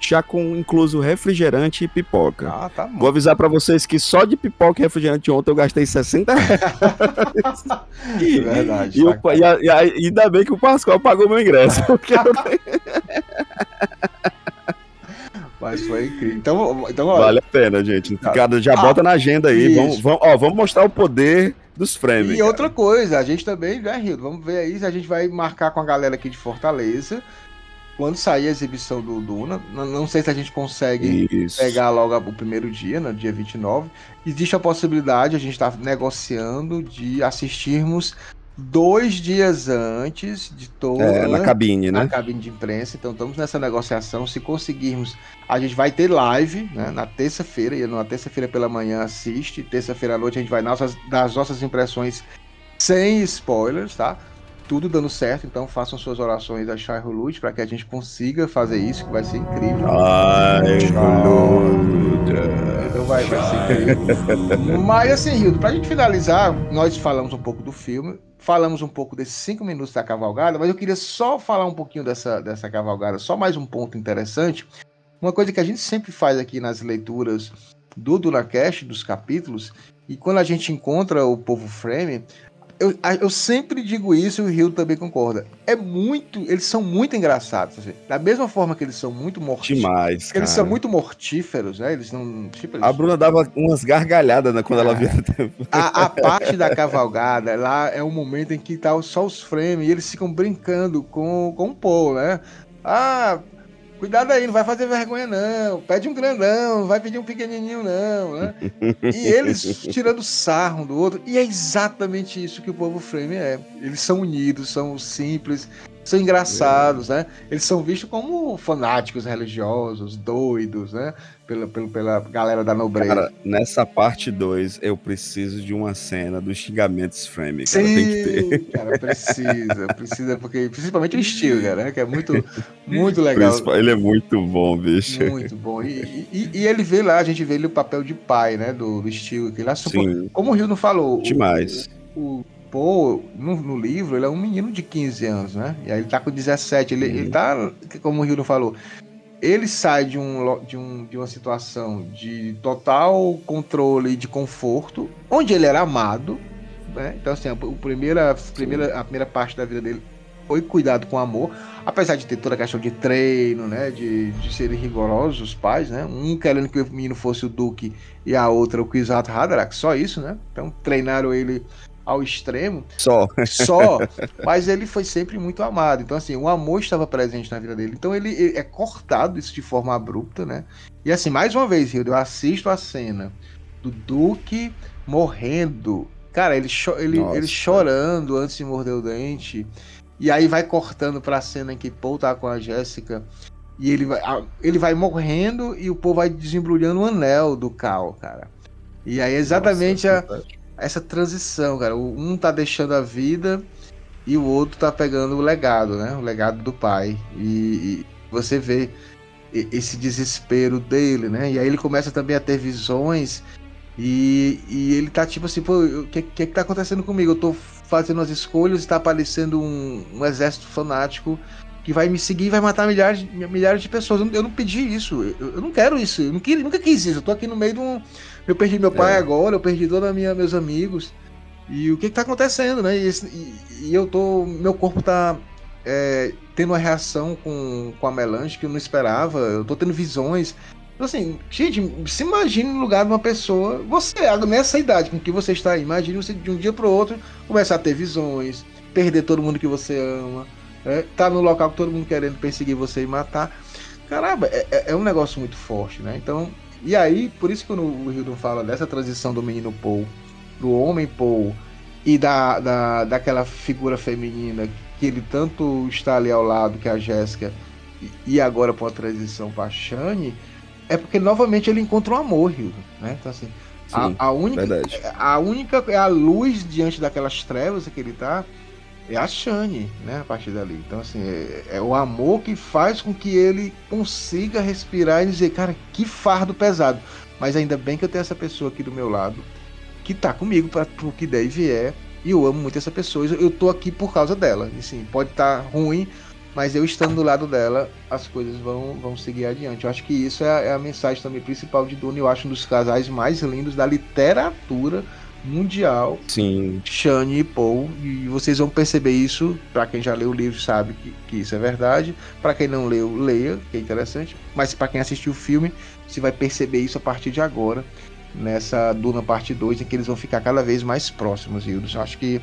já com incluso refrigerante e pipoca. Ah, tá. Vou avisar pra vocês que só de pipoca e refrigerante ontem eu gastei 60 reais. É verdade. E, o, tá. e, a- e a- ainda bem que o Pascoal pagou meu ingresso. Porque eu Mas foi incrível. Então, então vale a pena, gente. Cada, já Ah, bota na agenda aí. Vamos, vamos, ó, vamos mostrar o poder dos frames. E outra coisa, a gente também, né, Rildo? Vamos ver aí se a gente vai marcar com a galera aqui de Fortaleza. Quando sair a exibição do Duna, não, não sei se a gente consegue Isso. pegar logo o primeiro dia, no dia 29. Existe a possibilidade, a gente está negociando de assistirmos dois dias antes de todo. É, na cabine, na né? cabine de imprensa. Então estamos nessa negociação. Se conseguirmos, a gente vai ter live né, na terça-feira. E na terça-feira pela manhã assiste. Terça-feira à noite a gente vai nossas, dar as nossas impressões sem spoilers, tá? Tudo dando certo, então façam suas orações a Shai Hulud para que a gente consiga fazer isso, que vai ser incrível. Ai, Então vai, vai ser incrível. Mas assim, Hildo, pra gente finalizar, nós falamos um pouco do filme, falamos um pouco desses cinco minutos da cavalgada, mas eu queria só falar um pouquinho dessa, dessa cavalgada, só mais um ponto interessante. Uma coisa que a gente sempre faz aqui nas leituras do DunaCast, dos capítulos, e quando a gente encontra o povo frame, eu, eu sempre digo isso e o Rio também concorda. É muito. Eles são muito engraçados. Assim. Da mesma forma que eles são muito mortíferos. Demais, cara. Eles são muito mortíferos, né? Eles não. Tipo, eles... A Bruna dava umas gargalhadas né, quando ela Ah. via. A, a parte da cavalgada lá é um momento em que tá só os frames e eles ficam brincando com, com o Paul, né? Ah, cuidado aí, não vai fazer vergonha não. Pede um grandão, não vai pedir um pequenininho não, né? E eles tirando sarro um do outro. E é exatamente isso que o povo frame é. Eles são unidos, são simples, são engraçados, né? Eles são vistos como fanáticos religiosos, doidos, né? Pela, pela, pela galera da nobreza. Cara, nessa parte 2, eu preciso de uma cena dos xingamentos frame, cara. Tem que ter. Sim, cara, precisa, precisa, porque principalmente o estilo, cara, né, que é muito, muito legal, Ele é muito bom, bicho. muito bom. E, e, e ele vê lá, a gente vê ele o papel de pai, né, do, do estilo, que ele assume. Sim, Como o Rio não falou, o- demais. o Paul, no, no livro, ele é um menino de 15 anos, né? E aí ele tá com 17, ele, Uhum. ele tá, como o não falou, ele sai de, um, de, um, de uma situação de total controle e de conforto, onde ele era amado, né? Então, assim, a, o primeira, primeira, a primeira parte da vida dele foi cuidado com amor, apesar de ter toda a questão de treino, né? De, de serem rigorosos os pais, né? Um querendo que o menino fosse o Duque e a outra o Kwisatz Haderach, só isso, né? Então treinaram ele ao extremo, Só. só, mas ele foi sempre muito amado. Então, assim, o amor estava presente na vida dele. Então, ele, ele é cortado isso de forma abrupta, né? E, assim, mais uma vez, Hildo, eu assisto a cena do Duque morrendo. Cara, ele, cho ele, Nossa. ele chorando antes de morder o dente. E aí vai cortando pra cena em que Paul tá com a Jéssica. E ele vai, a- ele vai morrendo e o Paul vai desembrulhando o anel do Cal, cara. E aí, exatamente a, Nossa, essa transição, cara. Um tá deixando a vida e o outro tá pegando o legado, né? O legado do pai. E, e você vê esse desespero dele, né? E aí ele começa também a ter visões e, e ele tá tipo assim, pô, o que, que que tá acontecendo comigo? Eu tô fazendo as escolhas e tá aparecendo um, um exército fanático que vai me seguir e vai matar milhares, de- milhares de pessoas. Eu não, eu não pedi isso, eu, eu não quero isso, eu não queria, nunca quis isso. Eu tô aqui no meio de um. Eu perdi meu pai É. agora, eu perdi toda a minha meus amigos. E o que que tá acontecendo, né? E, esse- e- e eu tô. Meu corpo tá é, tendo uma reação com, com a melange que eu não esperava. Eu tô tendo visões. Então, assim, gente, se imagine no lugar de uma pessoa. Você, nessa idade com que você está aí, imagine você de um dia pro outro começar a ter visões, perder todo mundo que você ama, é, tá no local com todo mundo querendo perseguir você e matar. Caramba, é, é- é um negócio muito forte, né? Então, e aí, por isso que o Hildon fala dessa transição do menino Paul pro homem Paul e da, da, daquela figura feminina que ele tanto está ali ao lado, que é a Jéssica, e, agora com a transição pra Shane, é porque novamente ele encontra o amor, Hildon, né? Então, assim, a, Sim, a única verdade. a única é a luz diante daquelas trevas que ele tá é a Shane, né, a partir dali. Então assim, é, é o amor que faz com que ele consiga respirar e dizer, cara, que fardo pesado. Mas ainda bem que eu tenho essa pessoa aqui do meu lado que tá comigo para pro que der e vier. E eu amo muito essa pessoa. Eu tô aqui por causa dela. E, pode estar ruim, mas eu estando do lado dela, as coisas vão, vão seguir adiante. Eu acho que isso é, a- é a mensagem também principal de Duna. Eu acho um dos casais mais lindos da literatura mundial, Sim, Shane e Paul. E vocês vão perceber isso. Para quem já leu o livro sabe que, que isso é verdade. Para quem não leu, leia, que é interessante. Mas para quem assistiu o filme, você vai perceber isso a partir de agora. Nessa Duna parte 2, em que eles vão ficar cada vez mais próximos, Hildos. Eu acho que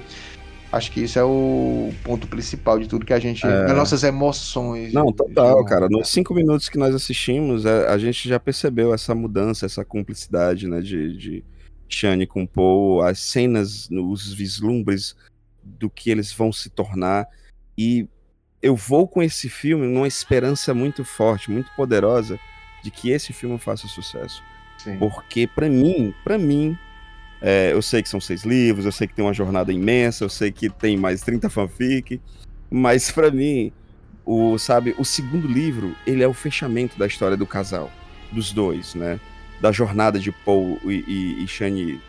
Acho que isso é o ponto principal de tudo que a gente. É. Das nossas emoções. Não, total, de- cara. Nos cinco minutos que nós assistimos, é, a gente já percebeu essa mudança, essa cumplicidade, né, de, de Shane com Paul, as cenas, os vislumbres do que eles vão se tornar. E eu vou com esse filme numa esperança muito forte, muito poderosa de que esse filme faça sucesso. Sim. Porque para mim, para mim, é, eu sei que são seis livros, eu sei que tem uma jornada imensa, eu sei que tem mais 30 fanfic, mas para mim, o sabe, o segundo livro, ele é o fechamento da história do casal, dos dois, né? Da jornada de Paul e, e, e Shani.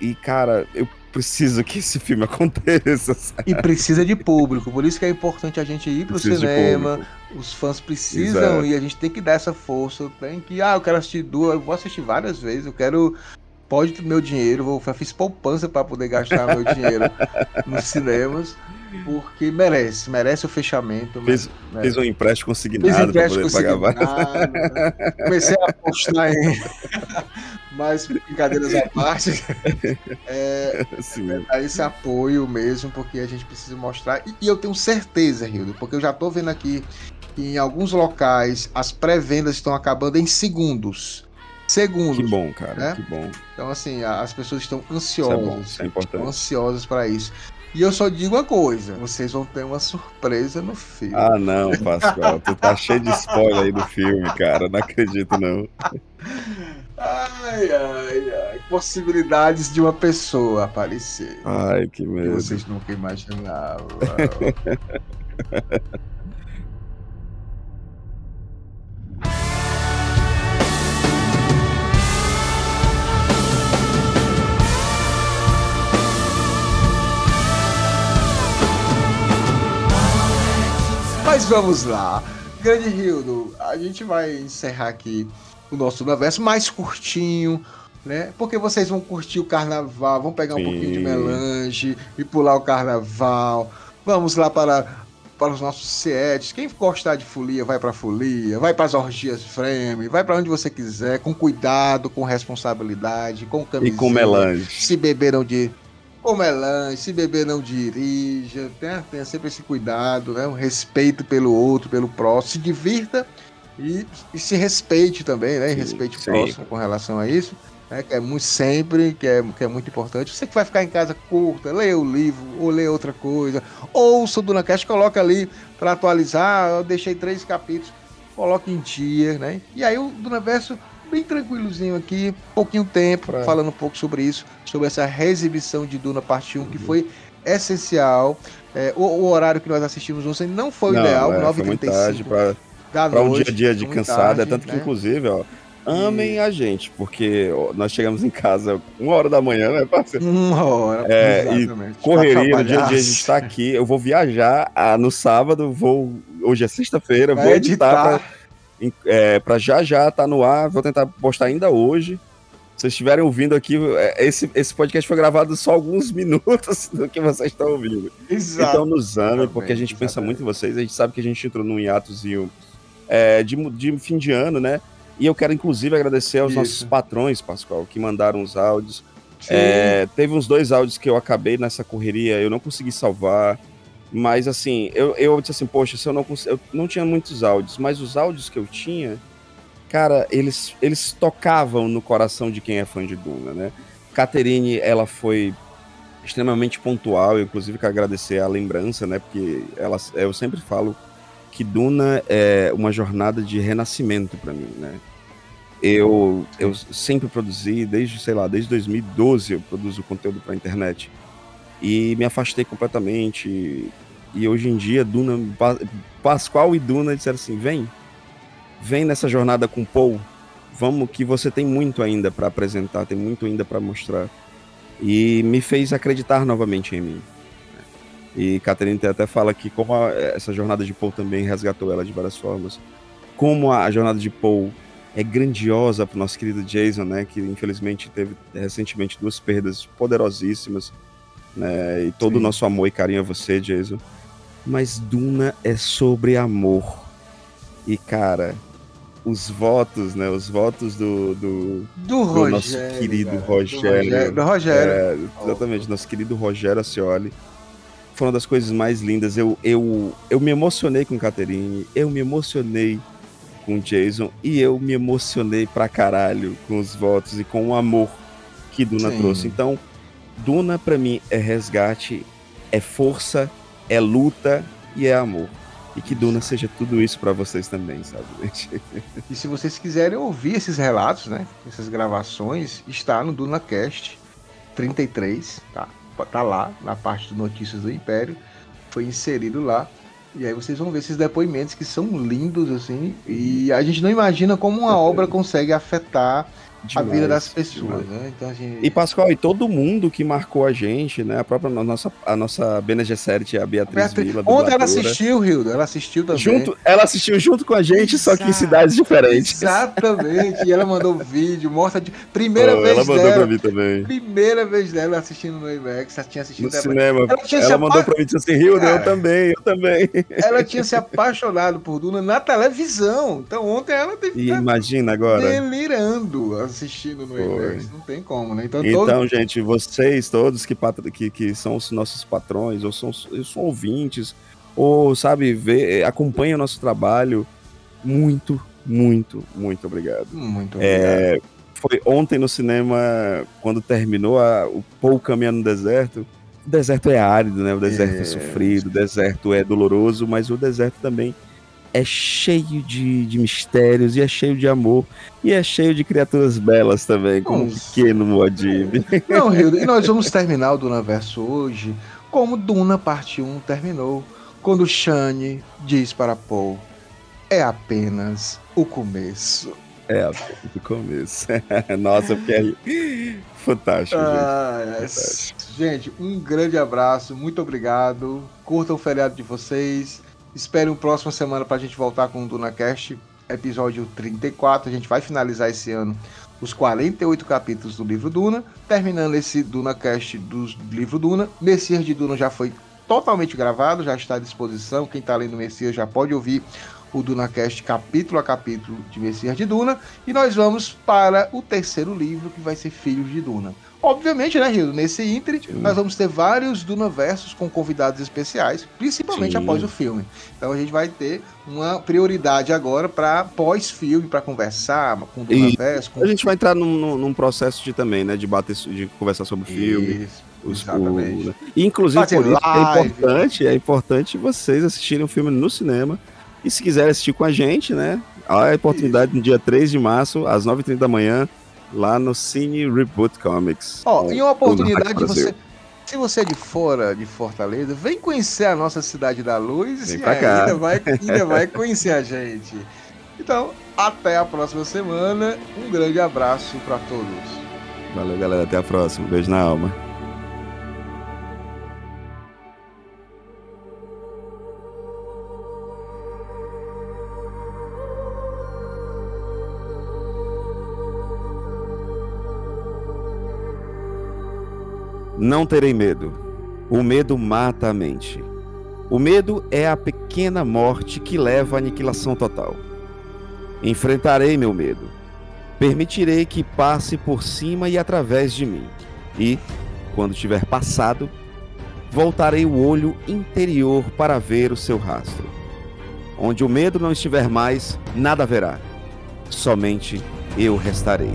E cara, eu preciso que esse filme aconteça. Sabe? E precisa de público, por isso que é importante a gente ir pro Precisa cinema. Os fãs precisam Exato. e a gente tem que dar essa força. Tem que, ah, eu quero assistir duas, eu vou assistir várias vezes, eu quero. Pode ter meu dinheiro, vou, eu fiz poupança para poder gastar meu dinheiro nos cinemas, porque merece, merece o fechamento. Fez- merece. Fiz um empréstimo consignado para empréstimo poder pagar várias. consignado, Comecei a apostar em. Mas brincadeiras à parte. É, a esse apoio mesmo, porque a gente precisa mostrar. E, e eu tenho certeza, Rildo, porque eu já tô vendo aqui que em alguns locais as pré-vendas estão acabando em segundos. Segundos. Que bom, cara, Né? que bom. Então, assim, as pessoas estão Isso é ansiosas. bom, isso é estão importante. ansiosas para isso. E eu só digo uma coisa: vocês vão ter uma surpresa no filme. Ah, não, Pascoal, tu tá cheio de spoiler aí do filme, cara. Não acredito, não. Ai, ai, ai. Possibilidades de uma pessoa aparecer. Ai, que Que medo. vocês nunca imaginavam. Mas vamos lá. Grande Rildo, a gente vai encerrar aqui o nosso universo mais curtinho, né? Porque vocês vão curtir o carnaval, vão pegar um Sim. pouquinho de melange e pular o carnaval. Vamos lá para, para os nossos CETs. Quem gostar de folia, vai para folia, vai para as orgias frame, vai para onde você quiser, com cuidado, com responsabilidade, com E camisinha. com melange. Se beber não de com melange, se beber não dirija, tenha, tenha sempre esse cuidado, né? Um respeito pelo outro, pelo próximo, se divirta e, e se respeite também, né? E Sim, respeite o sim. próximo com relação a isso, né? Que é muito sempre, que é, que é muito importante. Você que vai ficar em casa, curta, leia o livro, ou leia outra coisa, ouça o DunaCast, coloca ali para atualizar, eu deixei três capítulos, coloque em dia, né? E aí o Dunaverso bem tranquilozinho aqui, pouquinho tempo, falando um pouco sobre isso, sobre essa reexibição de Duna Parte 1, que foi essencial. É, o, o horário que nós assistimos ontem não foi o Não, ideal, é, foi muito 9h35 tarde pra, da pra um noite. dia a dia de cansada. É tarde, tanto que, né? inclusive, ó, amem a gente, porque nós chegamos em casa uma hora da manhã, né, parceiro? Uma hora, É, e exatamente. Correria, Pra no dia a dia a gente tá aqui. Eu vou viajar ah, no sábado, vou. Hoje é sexta-feira, vou editar, editar. pra, é, pra já já tá no ar. Vou tentar postar ainda hoje. Se vocês estiverem ouvindo aqui, é, esse, esse podcast foi gravado só alguns minutos do que vocês estão ouvindo. Exato. Então nos amem, porque a gente pensa muito em vocês. A gente sabe que a gente entrou num hiatozinho é, de, de fim de ano, né? E eu quero, inclusive, agradecer aos Isso. nossos patrões, Pascoal, que mandaram os áudios. É, teve uns dois áudios que eu acabei nessa correria, eu não consegui salvar. Mas assim, eu, eu disse assim, poxa, se eu não eu não tinha muitos áudios, mas os áudios que eu tinha, cara, eles, eles tocavam no coração de quem é fã de Duna, né? Caterine, ela foi extremamente pontual, eu inclusive quero agradecer a lembrança, né? Porque ela, eu sempre falo que Duna é uma jornada de renascimento para mim, né? Eu, eu sempre produzi, desde, sei lá, desde 2012 eu produzo conteúdo para internet. E me afastei completamente. E hoje em dia, Duna, Pa- Pascoal e Duna disseram assim: vem, vem nessa jornada com Paul. Vamos, que você tem muito ainda para apresentar, tem muito ainda para mostrar. E me fez acreditar novamente em mim. E Catherine até fala que como a- essa jornada de Paul também resgatou ela de várias formas. Como a, a jornada de Paul é grandiosa para o nosso querido Jason, né? Que infelizmente teve recentemente duas perdas poderosíssimas, né? E todo o nosso amor e carinho a você, Jason. Mas Duna é sobre amor. E cara, os votos, né? Os votos do, do, do do Rogério. nosso querido cara, Rogério. Do Rogério. É, exatamente, nosso querido Rogério Acioli. Foi uma das coisas mais lindas. Eu, eu, eu me emocionei com Caterine, eu me emocionei com Jason e eu me emocionei pra caralho com os votos e com o amor que Duna Sim. trouxe. Então, Duna pra mim é resgate é força, é luta e é amor. E que Duna seja tudo isso para vocês também, sabe? E se vocês quiserem ouvir esses relatos, né? Essas gravações, está no DunaCast 33, tá? Tá lá na parte de notícias do Império. Foi inserido lá. E aí vocês vão ver esses depoimentos que são lindos, assim. E a gente não imagina como uma obra consegue afetar Demais, a vida das pessoas, demais. né? Então a gente. E Pascoal, e todo mundo que marcou a gente, né? A própria a nossa, a nossa Bene Gesserit, a Beatriz, Beatriz- Vila. Onde ela assistiu, Hildo? Ela assistiu também. Junto, ela assistiu junto com a gente, só que em Exato. cidades diferentes. Exatamente. E ela mandou vídeo, mostra de. Primeira Oh, vez ela mandou dela. pra mim também. Primeira vez dela assistindo no IMAX, ela tinha assistido No ela- cinema. Ela Ela, tinha se mandou apa- pra mim disse assim, Hilda, eu também, eu também. Ela tinha se apaixonado por Duna na televisão. Então ontem ela teve E imagina agora. delirando assistindo no. IMAX. Não tem como, né? Então. Então, gente, vocês todos que, que, que são os nossos patrões, ou são, são ouvintes, ou, sabe, vê, acompanham o nosso trabalho, muito, muito, muito obrigado. Muito obrigado. É, foi ontem no cinema, quando terminou a, o Paul caminhando no deserto. O deserto é árido, né? O deserto é, É. sofrido, o deserto é doloroso, mas o deserto também é cheio de, de mistérios e é cheio de amor e é cheio de criaturas belas também, como o Nossa. pequeno Muad'Dib. Não, Hildo, e nós vamos terminar o Duna Verso hoje como Duna Parte 1 terminou, quando Shane diz para Paul: é apenas o começo. É, do começo. Nossa, porque é fantástico, gente. Ah, é. Fantástico. Gente, um grande abraço, muito obrigado. Curtam o feriado de vocês. Esperem a próxima semana pra gente voltar com o DunaCast, episódio 34. A gente vai finalizar esse ano os 48 capítulos do livro Duna, terminando esse DunaCast do livro Duna. Messias de Duna já foi totalmente gravado, já está à disposição. Quem está lendo Messias já pode ouvir o DunaCast capítulo a capítulo de Messias de Duna. E nós vamos para o terceiro livro, que vai ser Filhos de Duna. Obviamente, né, Rio? Nesse Inter, nós vamos ter vários Dunaversos com convidados especiais, principalmente Sim. após o filme. Então a gente vai ter uma prioridade agora para pós-filme, para conversar com o Dunaverso. Com... A gente vai entrar num, num- processo de também, né? De bater, de conversar sobre o filme. Isso, Os, exatamente. o- E, inclusive, Fazer por isso é importante, é importante vocês assistirem o filme no cinema. E se quiserem assistir com a gente, né? A oportunidade no dia 3 de março, às 9h30 da manhã, lá no Cine Reboot Comics. Ó, Com e uma oportunidade de você. Se você é de fora de Fortaleza, vem conhecer a nossa cidade da luz Vem e pra cá. ainda vai, ainda vai conhecer a gente. Então, até a próxima semana. Um grande abraço para todos. Valeu, galera. Até a próxima. Beijo na alma. Não terei medo. O medo mata a mente. O medo é a pequena morte que leva à aniquilação total. Enfrentarei meu medo. Permitirei que passe por cima e através de mim. E, quando tiver passado, voltarei o olho interior para ver o seu rastro. Onde o medo não estiver mais, nada haverá. Somente eu restarei.